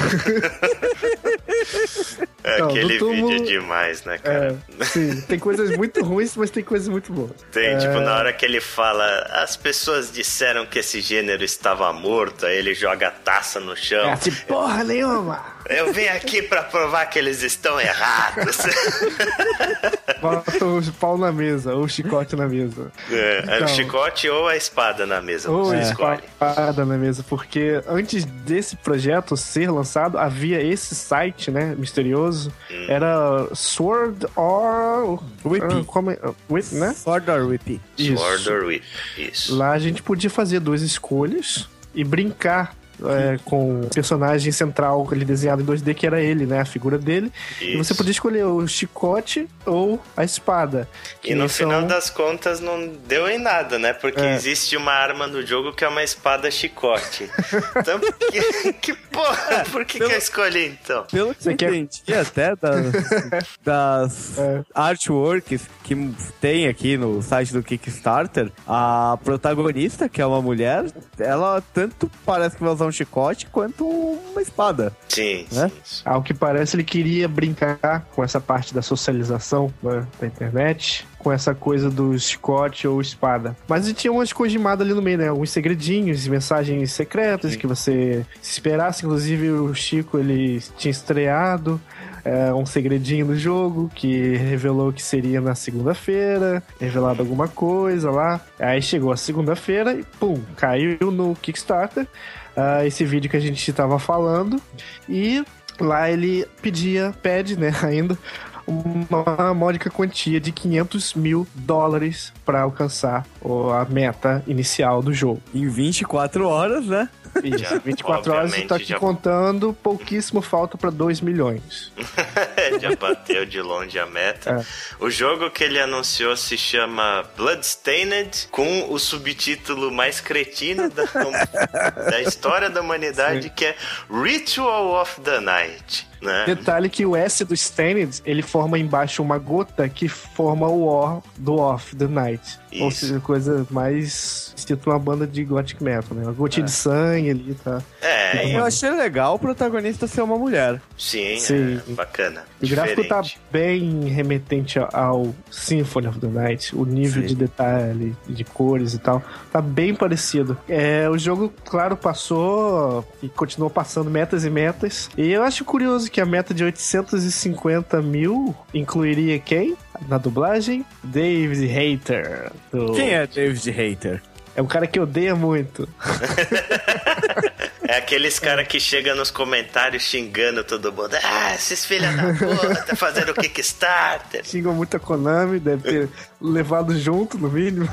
É, então, aquele túmulo, vídeo é demais, né, cara? É, sim, tem coisas muito ruins, mas tem coisas muito boas. Tem, é... tipo, na hora que ele fala, as pessoas disseram que esse gênero estava morto, aí ele joga a taça no chão. É, tipo, porra nenhuma! Eu vim aqui pra provar que eles estão errados. Bota o pau na mesa, ou o chicote na mesa. É, então, é o então. chicote ou a espada na mesa, ou a espada na mesa, porque antes desse projeto ser lançado, havia esse site, né, misterioso, hum. era Sword or... Whippy. Uh, como é? Whip, né? Sword or Whippy. Sword or Whippy, isso. Lá a gente podia fazer duas escolhas e brincar é, com o personagem central ele desenhado em 2D, que era ele, né? A figura dele. Isso. E você podia escolher o chicote ou a espada. E no são... final das contas não deu em nada, né? Porque é. existe uma arma no jogo que é uma espada chicote. então, que, que porra? Por que, pelo, que eu escolhi então? Pelo que você quer... entendi até das, das é. artworks que tem aqui no site do Kickstarter, a protagonista, que é uma mulher, ela tanto parece que vai usar um chicote quanto uma espada. Sim, né? sim. Ao que parece, ele queria brincar com essa parte da socialização né, da internet com essa coisa do chicote ou espada. Mas tinha umas cojimadas ali no meio, né? Alguns segredinhos, mensagens secretas Sim. que você se esperasse. Inclusive, o Chico, ele tinha estreado é, um segredinho do jogo que revelou que seria na segunda-feira, revelado alguma coisa lá. Aí chegou a segunda-feira e pum, caiu no Kickstarter uh, esse vídeo que a gente estava falando. E lá ele pedia, pede, né, ainda, uma módica quantia de 500 mil dólares para alcançar a meta inicial do jogo. Em 24 horas, né? Isso, 24 horas e tá aqui já... contando, pouquíssimo falta para 2 milhões. já bateu de longe a meta. É. O jogo que ele anunciou se chama Bloodstained, com o subtítulo mais cretino da, da história da humanidade, Sim. que é Ritual of the Night. Né? Detalhe que o S do Stained, ele forma embaixo uma gota que forma o O do Off the Night. Isso. Ou seja, coisa mais estilo uma banda de gothic metal, né? Uma gotinha é. de sangue ali, tá? É, eu achei legal o protagonista ser uma mulher. Sim, Sim. É, bacana. O gráfico tá bem remetente ao Symphony of the Night, o nível Sim. de detalhe, de cores e tal, tá bem parecido. É, o jogo, claro, passou e continuou passando metas e metas. E eu acho curioso curioso que a meta de 850 mil incluiria quem? Na dublagem? David Hater. Do... Quem é David Hater? É um cara que odeia muito. É aqueles cara que chega nos comentários xingando todo mundo. Ah, esses filhos da puta fazendo Kickstarter. Xingam muito a Konami, deve ter levado junto, no mínimo.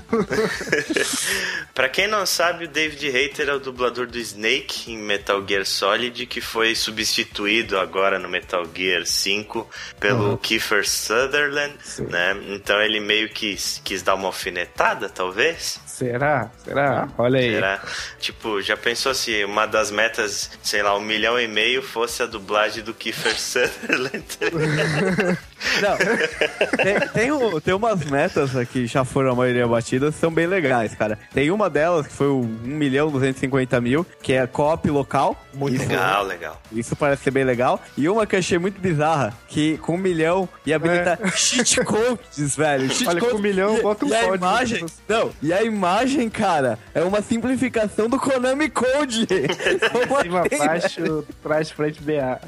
pra quem não sabe, o David Hayter é o dublador do Snake em Metal Gear Solid, que foi substituído agora no Metal Gear 5 pelo uhum. Kiefer Sutherland, Sim. né? Então ele meio que quis dar uma alfinetada, talvez. Será? Será? Olha aí. Será? Tipo, já pensou se uma das metas, sei lá, um milhão e meio fosse a dublagem do Kiefer Sutherland? Não, tem, tem, tem, umas metas aqui já foram a maioria batidas, são bem legais, cara. Tem uma delas que foi o 1 milhão 250 mil, que é a co-op local. Muito isso, legal, legal. Isso parece ser bem legal. E uma que eu achei muito bizarra, que com um milhão e habilita é. cheat codes, velho. Cheat Olha, com um milhão, bota um e código. A imagem, não, e a imagem, cara, é uma simplificação do Konami Code. Cima, baixo, trás, frente, BA.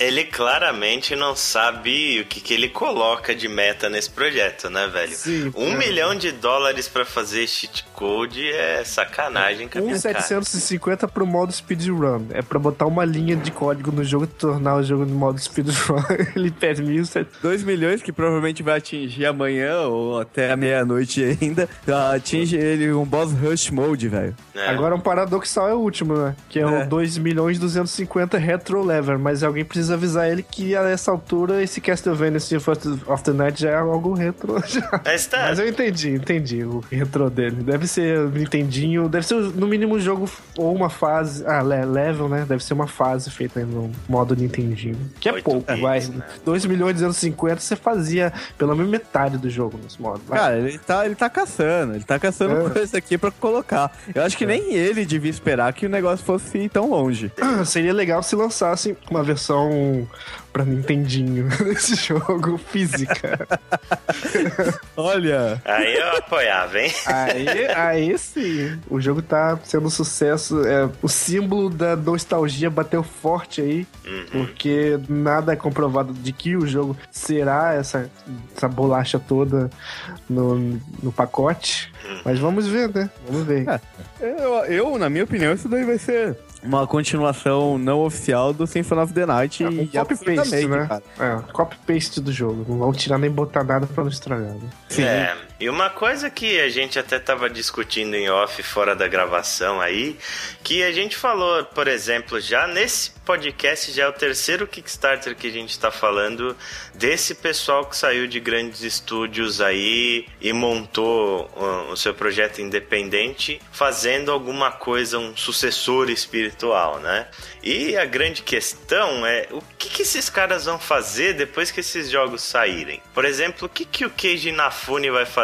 Ele claramente não sabe o que, que ele coloca de meta nesse projeto, né, velho? Sim, um é. milhão de dólares para fazer cheat code é sacanagem com a minha 750 pro modo speedrun. É pra botar uma linha de código no jogo e tornar o jogo no modo speedrun. ele pede 1.700. 2 milhões que provavelmente vai atingir amanhã ou até a meia-noite ainda. Atinge ele um boss rush mode, velho. É. Agora um paradoxal é o último, né? Que é, é. o 2 milhões 250 retro level. Mas alguém precisa avisar ele que a essa altura esse Castlevania Symphony of the Night já é algo retro. Já. Mas, tá. Mas eu entendi, entendi o retro dele. Deve ser Nintendinho, deve ser no mínimo um jogo ou uma fase. Ah, level, né? Deve ser uma fase feita no modo Nintendinho. Que é pouco, bits, vai. Né? 2 milhões de anos 50 você fazia pelo menos metade do jogo nesse modo. Vai. Cara, ele tá, ele tá caçando, ele tá caçando é. coisa aqui pra colocar. Eu acho que é. nem ele devia esperar que o negócio fosse ir tão longe. Seria legal se lançasse uma versão pra Nintendinho desse jogo física. Olha. Aí eu apoiava, hein? Aí, aí sim. O jogo tá sendo um sucesso. É, o símbolo da nostalgia bateu forte aí. Uhum. Porque nada é comprovado de que o jogo será essa, essa bolacha toda no, no pacote. Uhum. Mas vamos ver, né? Vamos ver. É, eu, eu, na minha opinião, isso daí vai ser uma continuação não oficial do Symphony of the Night é, um copy-paste, né? Cara. É, copy-paste do jogo. Não vão tirar nem botar nada pra não estragar, né? Sim. É, e uma coisa que a gente até tava discutindo em off, fora da gravação aí, que a gente falou, por exemplo, já nesse podcast, já é o terceiro Kickstarter que a gente tá falando desse pessoal que saiu de grandes estúdios aí e montou uh, o seu projeto independente, fazendo alguma coisa, um sucessor espiritual, né? E a grande questão é o que, que esses caras vão fazer depois que esses jogos saírem? Por exemplo, o que, que o Keiji Inafune vai fazer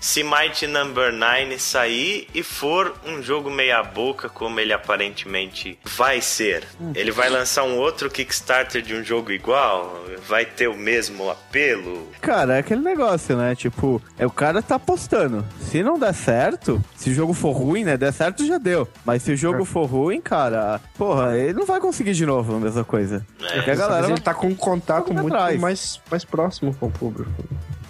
se Mighty Number 9 sair e for um jogo meia boca como ele aparentemente vai ser? Ele vai lançar um outro Kickstarter de um jogo igual? Vai ter o mesmo apelo? Cara, é aquele negócio, né? Tipo, é o cara tá apostando. Se não der certo, se o jogo for ruim, né? Der certo já deu. Mas se o jogo for ruim, cara, porra, ele não vai conseguir de novo a mesma coisa. É. Porque a galera. Ele tá com um contato muito mais, mais próximo com o público.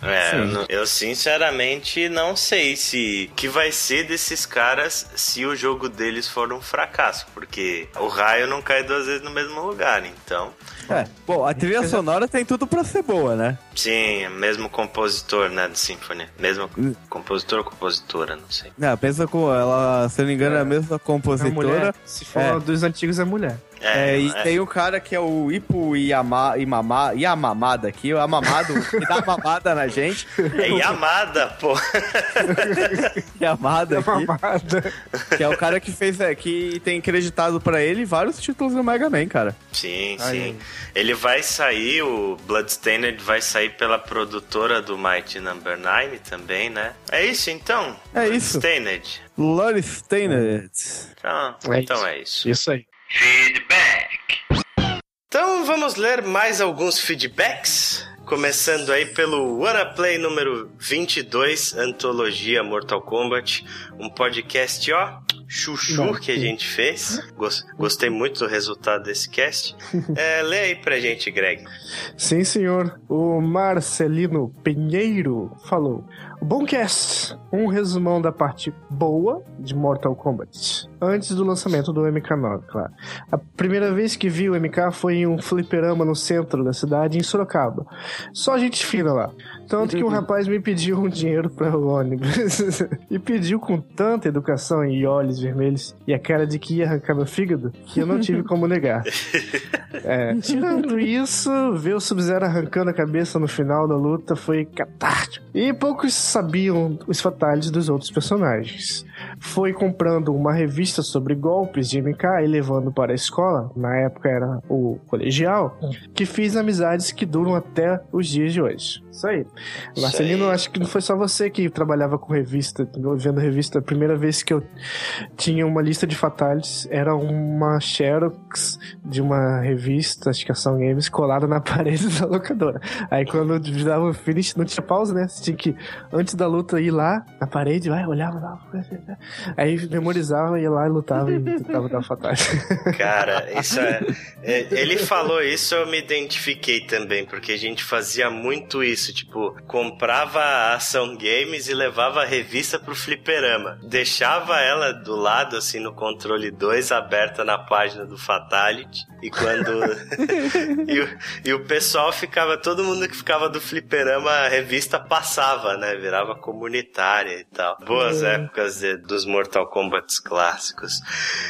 É, eu, eu sinceramente não sei se que vai ser desses caras se o jogo deles for um fracasso, porque o raio não cai duas vezes no mesmo lugar, então. É, bom, a trilha sonora tem tudo pra ser boa, né? Sim, mesmo compositor, né, do Symphony. Mesmo hum. compositor ou compositora, não sei. É, pensa com ela, se eu não me engano, é a mesma compositora. É se for é. dos antigos, é mulher. É, é, e é. tem o cara que é o Ipo Yama, Imama, Yamamada aqui, o Amamado, que dá mamada na gente. É Yamada, pô. Yamada aqui. Yamamada. Que é o cara que fez, é, que tem acreditado pra ele vários títulos no Mega Man, cara. Sim, Aí. sim. Ele vai sair, o Bloodstained vai sair pela produtora do Mighty Number no. 9 também, né? É isso então? É isso. Bloodstained. Bloodstained. Então, é então isso. é isso. Isso aí. Feedback. Então vamos ler mais alguns feedbacks. Começando aí pelo Wanna Play número 22, Antologia Mortal Kombat. Um podcast, ó, chuchu Não, que a gente fez. Gostei muito do resultado desse cast. É, lê aí pra gente, Greg. Sim, senhor. O Marcelino Pinheiro falou: Bom cast! Um resumão da parte boa de Mortal Kombat. Antes do lançamento do MK9, claro. A primeira vez que vi o MK foi em um fliperama no centro da cidade, em Sorocaba. Só gente fina lá. Tanto que um rapaz me pediu um dinheiro para o ônibus. e pediu com tanta educação e olhos vermelhos e a cara de que ia arrancar meu fígado que eu não tive como negar. É, tirando isso, ver o Sub-Zero arrancando a cabeça no final da luta foi catártico. E poucos sabiam os fatales dos outros personagens. Foi comprando uma revista sobre golpes de MK e levando para a escola, na época era o colegial, que fiz amizades que duram até os dias de hoje. Isso aí. Marcelino, acho que não foi só você que trabalhava com revista, vendo revista. A primeira vez que eu tinha uma lista de fatales era uma Xerox de uma revista, acho que é Ação Games, colada na parede da locadora. Aí quando dava o finish, não tinha pausa, né? Você tinha que, antes da luta, ir lá na parede, vai, olhava lá. Aí memorizava, ia lá e lutava e tentava dar fatales. Cara, isso é, é. Ele falou isso, eu me identifiquei também, porque a gente fazia muito isso isso, tipo, comprava a Ação Games e levava a revista pro fliperama. Deixava ela do lado, assim, no controle 2, aberta na página do Fatality. E quando. e, o, e o pessoal ficava, todo mundo que ficava do fliperama, a revista passava, né? Virava comunitária e tal. Boas é. épocas de, dos Mortal Kombat clássicos.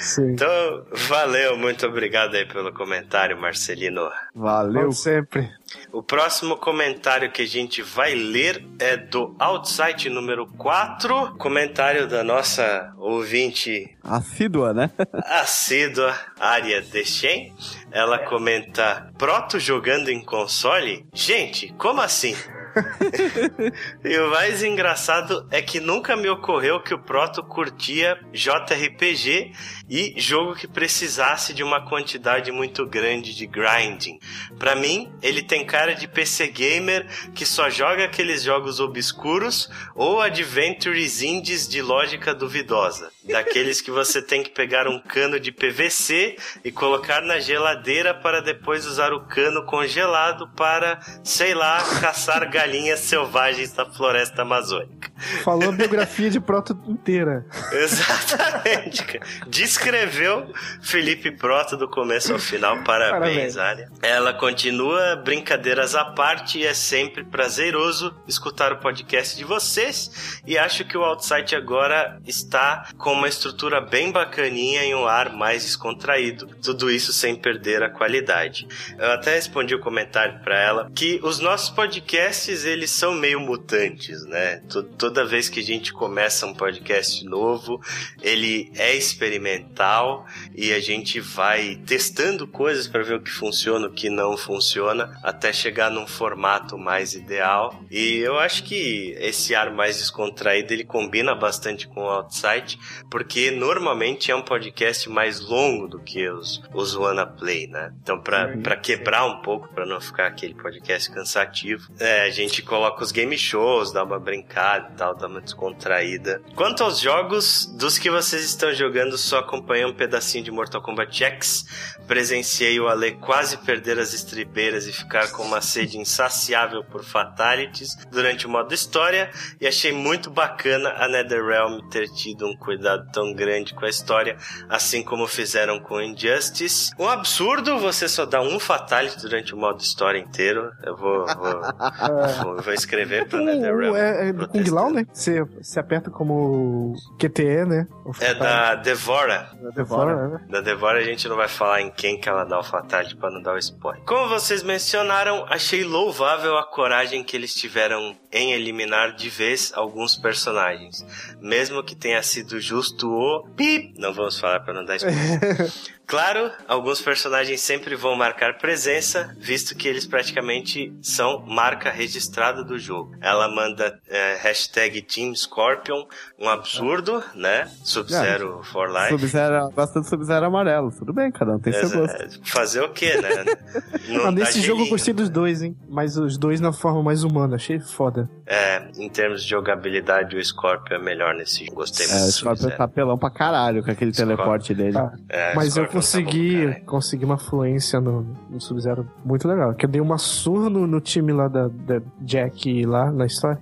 Sim. Então, valeu, muito obrigado aí pelo comentário, Marcelino. Valeu Como sempre. O próximo comentário que a gente vai ler é do Outside número 4. Comentário da nossa ouvinte. Assídua, né? Assídua, Área Dechen. Ela comenta: Proto jogando em console? Gente, como assim? e o mais engraçado é que nunca me ocorreu que o Proto curtia JRPG e jogo que precisasse de uma quantidade muito grande de grinding. Para mim, ele tem cara de PC gamer que só joga aqueles jogos obscuros ou adventures indies de lógica duvidosa. Daqueles que você tem que pegar um cano de PVC e colocar na geladeira para depois usar o cano congelado para, sei lá, caçar galinhas selvagens da floresta amazônica. Falou a biografia de Proto inteira. Exatamente. Descreveu Felipe Proto do começo ao final. Parabéns, Área. Ela continua, brincadeiras à parte, e é sempre prazeroso escutar o podcast de vocês. E acho que o Outside agora está com uma estrutura bem bacaninha e um ar mais descontraído. Tudo isso sem perder a qualidade. Eu até respondi o um comentário para ela que os nossos podcasts eles são meio mutantes, né? Toda vez que a gente começa um podcast novo, ele é experimental e a gente vai testando coisas para ver o que funciona, o que não funciona, até chegar num formato mais ideal. E eu acho que esse ar mais descontraído ele combina bastante com o Outside, porque normalmente é um podcast mais longo do que os, os Wanna Play, né? Então, para quebrar um pouco, para não ficar aquele podcast cansativo, é, a gente coloca os game shows, dá uma brincada e tal, dá uma descontraída. Quanto aos jogos, dos que vocês estão jogando, só acompanhei um pedacinho de Mortal Kombat X, presenciei o Ale quase perder as estribeiras e ficar com uma sede insaciável por fatalities durante o modo história, e achei muito bacana a NetherRealm ter tido um cuidado tão grande com a história, assim como fizeram com Injustice. Um absurdo você só dar um fatality durante o modo história inteiro. Eu vou, vou, vou, vou escrever pra NetherRealm. É, é do Kung Lao, né? Você, você aperta como QTE, né? É da Devora. Da Devora, né? Da Devora a gente não vai falar em quem que ela dá o fatality pra não dar o spoiler. Como vocês mencionaram, achei louvável a coragem que eles tiveram em eliminar de vez alguns personagens. Mesmo que tenha sido justo o pip, não vamos falar para não dar spoiler. Claro, alguns personagens sempre vão marcar presença, visto que eles praticamente são marca registrada do jogo. Ela manda é, hashtag Team Scorpion, um absurdo, né? Sub-Zero é, for Life. Sub-Zero, bastante Sub-Zero amarelo. Tudo bem, cada um tem seu gosto. Fazer o quê, né? Não, nesse jogo eu gostei dos dois, hein? Mas os dois na forma mais humana. Achei foda. É, em termos de jogabilidade, o Scorpion é melhor nesse jogo. Gostei muito. É, o Scorpion tá pelão pra caralho com aquele Scorpion. teleporte dele. Ah, é, mas eu consegui, tá consegui uma fluência no, no Sub-Zero muito legal. Que eu dei uma surra no, no time lá da, da Jack lá na história.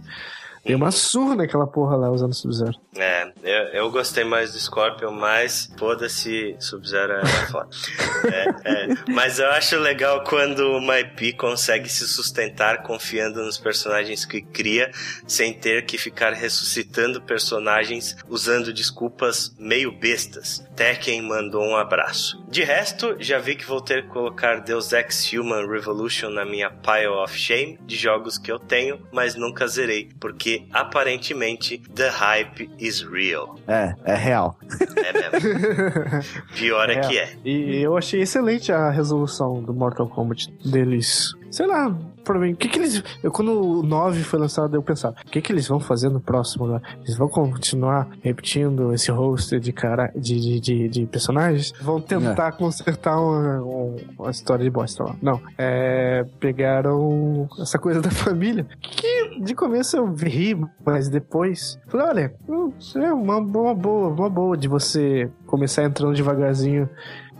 Dei uma surra naquela porra lá usando Sub-Zero. É, eu, eu gostei mais do Scorpion, mas foda-se, Sub-Zero é foda. é, é, mas eu acho legal quando o MyP consegue se sustentar confiando nos personagens que cria, sem ter que ficar ressuscitando personagens usando desculpas meio bestas. Tekken mandou um abraço. De resto, já vi que vou ter que colocar Deus Ex Human Revolution na minha pile of shame de jogos que eu tenho, mas nunca zerei, porque aparentemente the hype is real. É, é real. É mesmo. Pior é, é que é. E eu achei excelente a resolução do Mortal Kombat deles. Sei lá, pra mim, o que que eles... Eu, quando o 9 foi lançado, eu pensava, o que que eles vão fazer no próximo? Né? Eles vão continuar repetindo esse roster de, cara, de, de, de, de personagens? Vão tentar é. consertar uma, uma, história de bosta lá. Não, é... Pegaram essa coisa da família, que de começo eu ri, mas depois... Falei, olha, hum, é uma, uma boa, uma boa de você começar entrando devagarzinho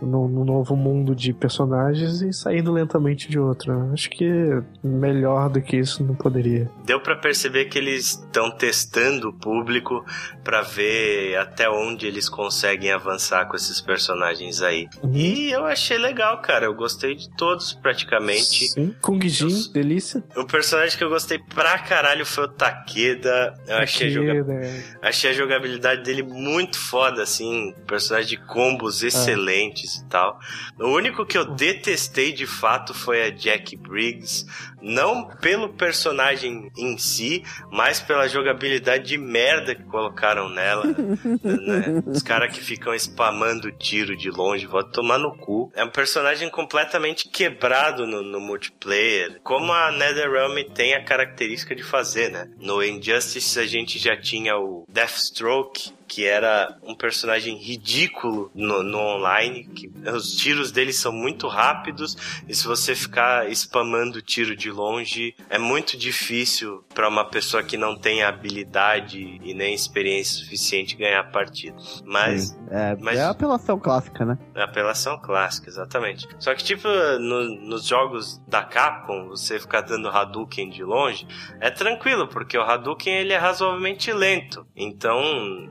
no, no, novo mundo de personagens e saindo lentamente de outro. Acho que melhor do que isso não poderia. Deu para perceber que eles estão testando o público para ver até onde eles conseguem avançar com esses personagens aí. Uhum. E eu achei legal, cara. Eu gostei de todos praticamente. Sim. Kung Jin, eu, delícia. O personagem que eu gostei pra caralho foi o Takeda. Eu achei, a joga... Achei a jogabilidade dele muito foda, assim. Personagem de combos ah. E tal. O único que eu detestei de fato foi a Jack Briggs, não pelo personagem em si, mas pela jogabilidade de merda que colocaram nela. né? Os caras que ficam spamando tiro de longe, vou tomar no cu. É um personagem completamente quebrado no, no multiplayer, como a NetherRealm tem a característica de fazer, né? No Injustice a gente já tinha o Deathstroke, que era um personagem ridículo no, no, online, que os tiros dele são muito rápidos e se você ficar spamando tiro de longe, é muito difícil para uma pessoa que não tem habilidade e nem experiência suficiente ganhar a partida. Mas é, mas é a apelação clássica, né? É a apelação clássica, exatamente. Só que tipo no, nos jogos da Capcom, você ficar dando Hadouken de longe, é tranquilo, porque o Hadouken ele é razoavelmente lento. Então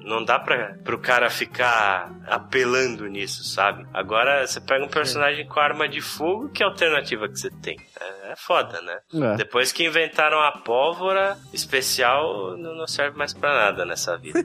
não dá pra, pro cara ficar apelando nisso, sabe? Agora você pega um personagem com arma de fogo, que alternativa que você tem? É, é foda, né? É. Depois que inventaram a pólvora especial, não serve mais pra nada nessa vida.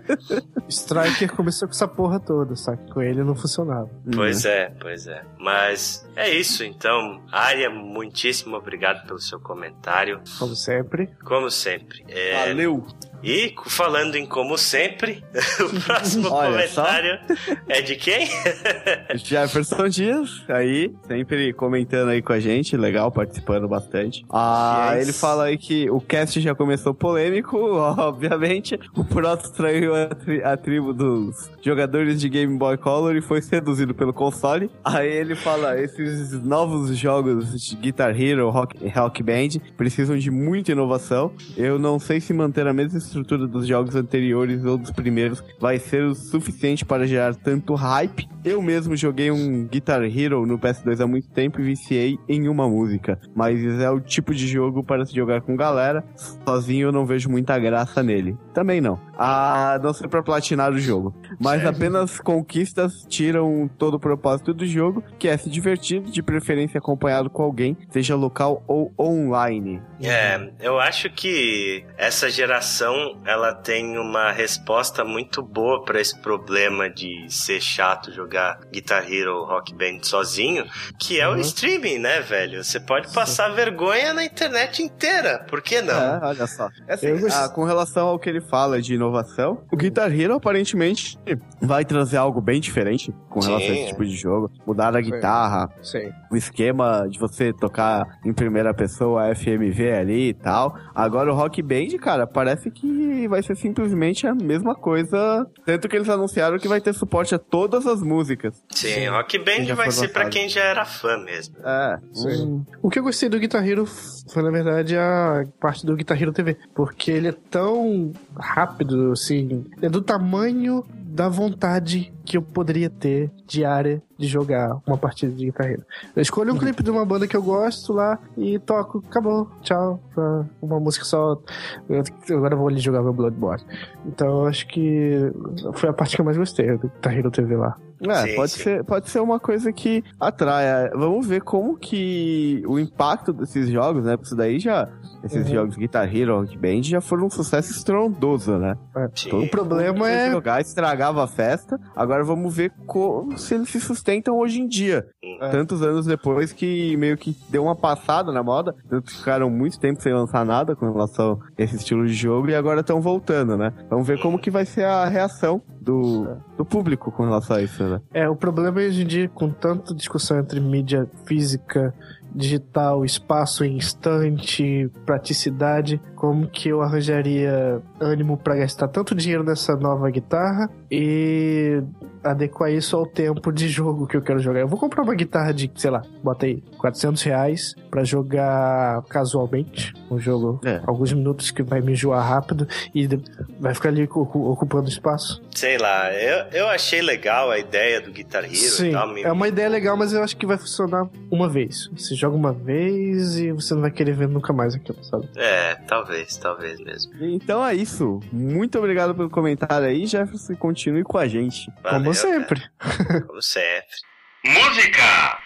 Striker começou com essa porra toda, só que com ele não funcionava. Pois uhum. é, pois é. Mas é isso, então. Arya, muitíssimo obrigado pelo seu comentário. Como sempre. Como sempre. É... Valeu! E falando em como sempre, o próximo comentário só. é de quem? Jefferson Dias, aí, sempre comentando aí com a gente, legal, participando bastante. Ah, yes. ele fala aí que o cast já começou polêmico, obviamente. O Proto traiu a, tri a tribo dos jogadores de Game Boy Color e foi seduzido pelo console. Aí ele fala, esses novos jogos de Guitar Hero, Rock, Rock Band, precisam de muita inovação. Eu não sei se manter a mesma estrutura dos jogos anteriores ou dos primeiros vai ser o suficiente para gerar tanto hype. Eu mesmo joguei um Guitar Hero no PS2 há muito tempo e viciei em uma música, mas é o tipo de jogo para se jogar com galera. Sozinho eu não vejo muita graça nele. Também não. A não ser para platinar o jogo. Mas apenas conquistas tiram todo o propósito do jogo, que é se divertir de preferência acompanhado com alguém, seja local ou online. É, eu acho que essa geração ela tem uma resposta muito boa para esse problema de ser chato jogar Guitar Hero Rock Band sozinho, que é uhum. o streaming, né, velho? Você pode passar Sim. vergonha na internet inteira, por que não? É, olha só. É assim, ah, com relação ao que ele fala de inovação, o Guitar Hero aparentemente vai trazer algo bem diferente com relação Sim. a esse tipo de jogo. Mudar a guitarra, Sim. o esquema de você tocar em primeira pessoa FMV ali e tal. Agora o Rock Band, cara, parece que vai ser simplesmente a mesma coisa. Tanto que eles anunciaram que vai ter suporte a todas as músicas. Sim, Rock Band vai ser para quem já era fã mesmo. É. Sim. O que eu gostei do Guitar Hero foi, na verdade, a parte do Guitar Hero TV. Porque ele é tão rápido, assim, é do tamanho da vontade que eu poderia ter diária de jogar uma partida de guitarra. Eu escolho um clipe de uma banda que eu gosto lá e toco, acabou, tchau, uma música só. Eu, agora eu vou ali jogar meu Bloodborne. Então eu acho que foi a parte que eu mais gostei do Guitar Hero TV lá. É, sim, pode, sim. Ser, pode ser uma coisa que atrai. Vamos ver como que o impacto desses jogos, né? Porque isso daí já. Esses uhum. jogos Guitar Hero, Rock Band já foram um sucesso estrondoso, né? É, o problema é. jogar estragava a festa. Agora vamos ver como, se eles se sustentam hoje em dia. É. Tantos anos depois que meio que deu uma passada na moda. Tanto ficaram muito tempo sem lançar nada com relação a esse estilo de jogo e agora estão voltando, né? Vamos ver como que vai ser a reação do, do público com relação a isso, né? É, o problema é hoje em dia, com tanta discussão entre mídia física digital, espaço em instante, praticidade, como que eu arranjaria ânimo para gastar tanto dinheiro nessa nova guitarra e adequar isso ao tempo de jogo que eu quero jogar. Eu vou comprar uma guitarra de, sei lá, bota aí, 400 reais pra jogar casualmente. Um jogo, é. alguns minutos que vai me enjoar rápido e vai ficar ali ocupando espaço. Sei lá, eu, eu achei legal a ideia do Guitar Hero Sim, tal, me... é uma ideia legal, mas eu acho que vai funcionar uma vez. Você joga uma vez e você não vai querer ver nunca mais aquilo, sabe? É, talvez, talvez mesmo. Então é isso. Muito obrigado pelo comentário aí, Jefferson. Continue com a gente. Valeu, Como sempre. Como sempre. Música!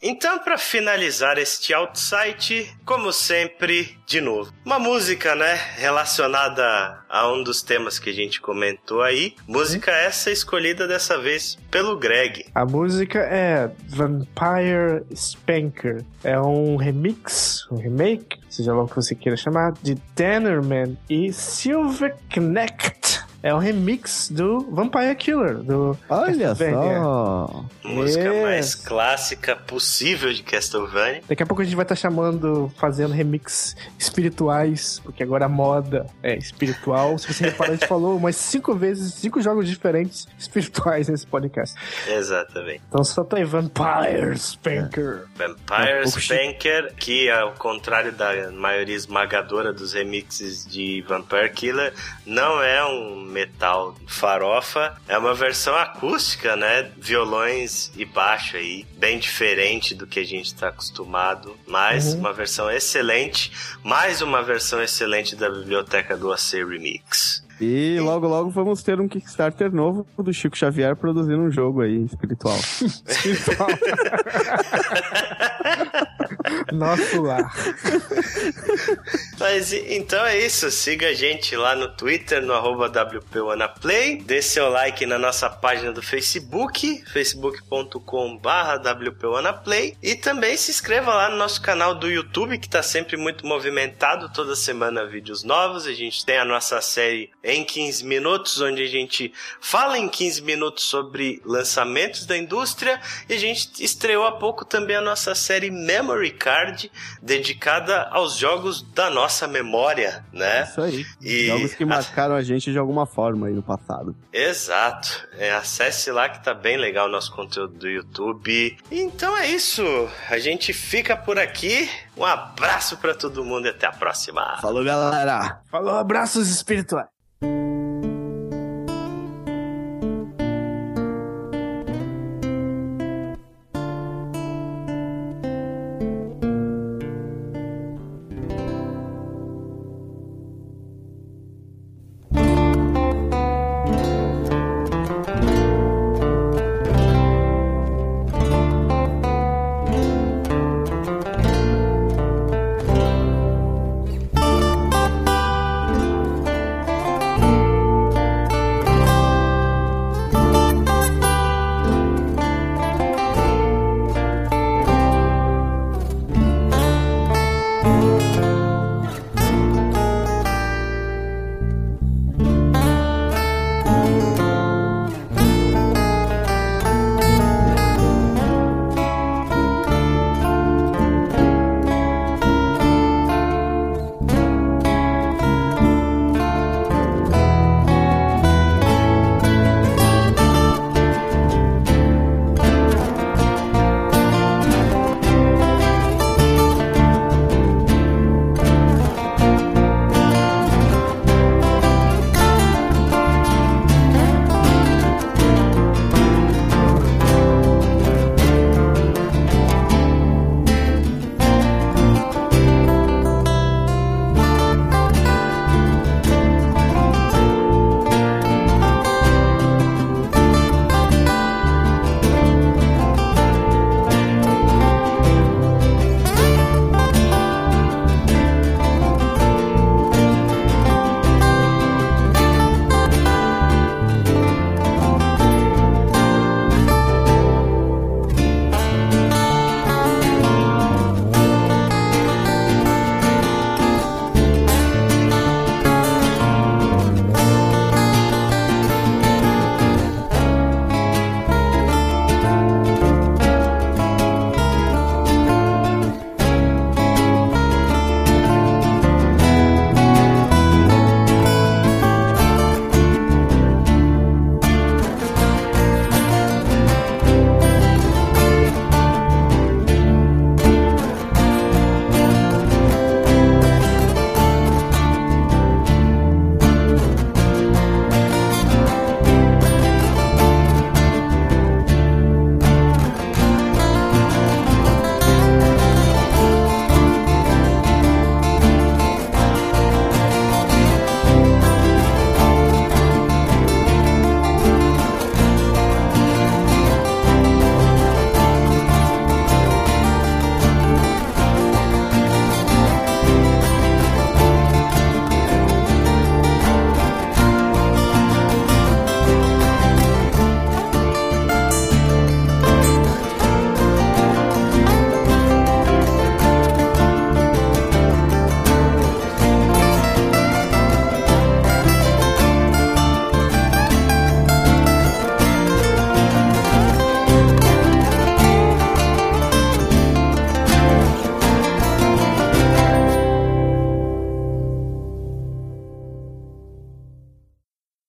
Então, para finalizar este outsite, como sempre, de novo, uma música, né, relacionada a um dos temas que a gente comentou aí. Música hum? essa escolhida dessa vez pelo Greg. A música é Vampire Spanker. É um remix, um remake, seja lá o que você queira chamar, de Tannerman e Silver Knecht é um remix do Vampire Killer, do Olha só! Música yes. mais clássica possível de Castlevania. Daqui a pouco a gente vai estar tá chamando, fazendo remix espirituais, porque agora a moda é espiritual. Se você reparar, a gente falou umas cinco vezes, cinco jogos diferentes espirituais nesse podcast. Exatamente. Então só tem Vampire Spanker. Vampire é, Spanker, que ao contrário da maioria esmagadora dos remixes de Vampire Killer, não é um metal farofa. É uma versão acústica, né? Violões e baixo aí, bem diferente do que a gente está acostumado, mas uhum. uma versão excelente, mais uma versão excelente da biblioteca do AC Remix. E logo, logo vamos ter um Kickstarter novo do Chico Xavier produzindo um jogo aí espiritual. espiritual. Nosso lar. Mas então é isso. Siga a gente lá no Twitter, no arroba WPWanaplay. Dê seu like na nossa página do Facebook, facebook.com.br WPWanaplay. E também se inscreva lá no nosso canal do YouTube, que está sempre muito movimentado. Toda semana vídeos novos. A gente tem a nossa série em 15 minutos, onde a gente fala em 15 minutos sobre lançamentos da indústria e a gente estreou há pouco também a nossa série Memory Card, dedicada aos jogos da nossa memória, né? Isso aí. E... Jogos que marcaram a gente de alguma forma aí no passado. Exato. É, acesse lá que tá bem legal o nosso conteúdo do YouTube. Então é isso. A gente fica por aqui. Um abraço para todo mundo e até a próxima. Falou, galera. Falou, abraços espirituais.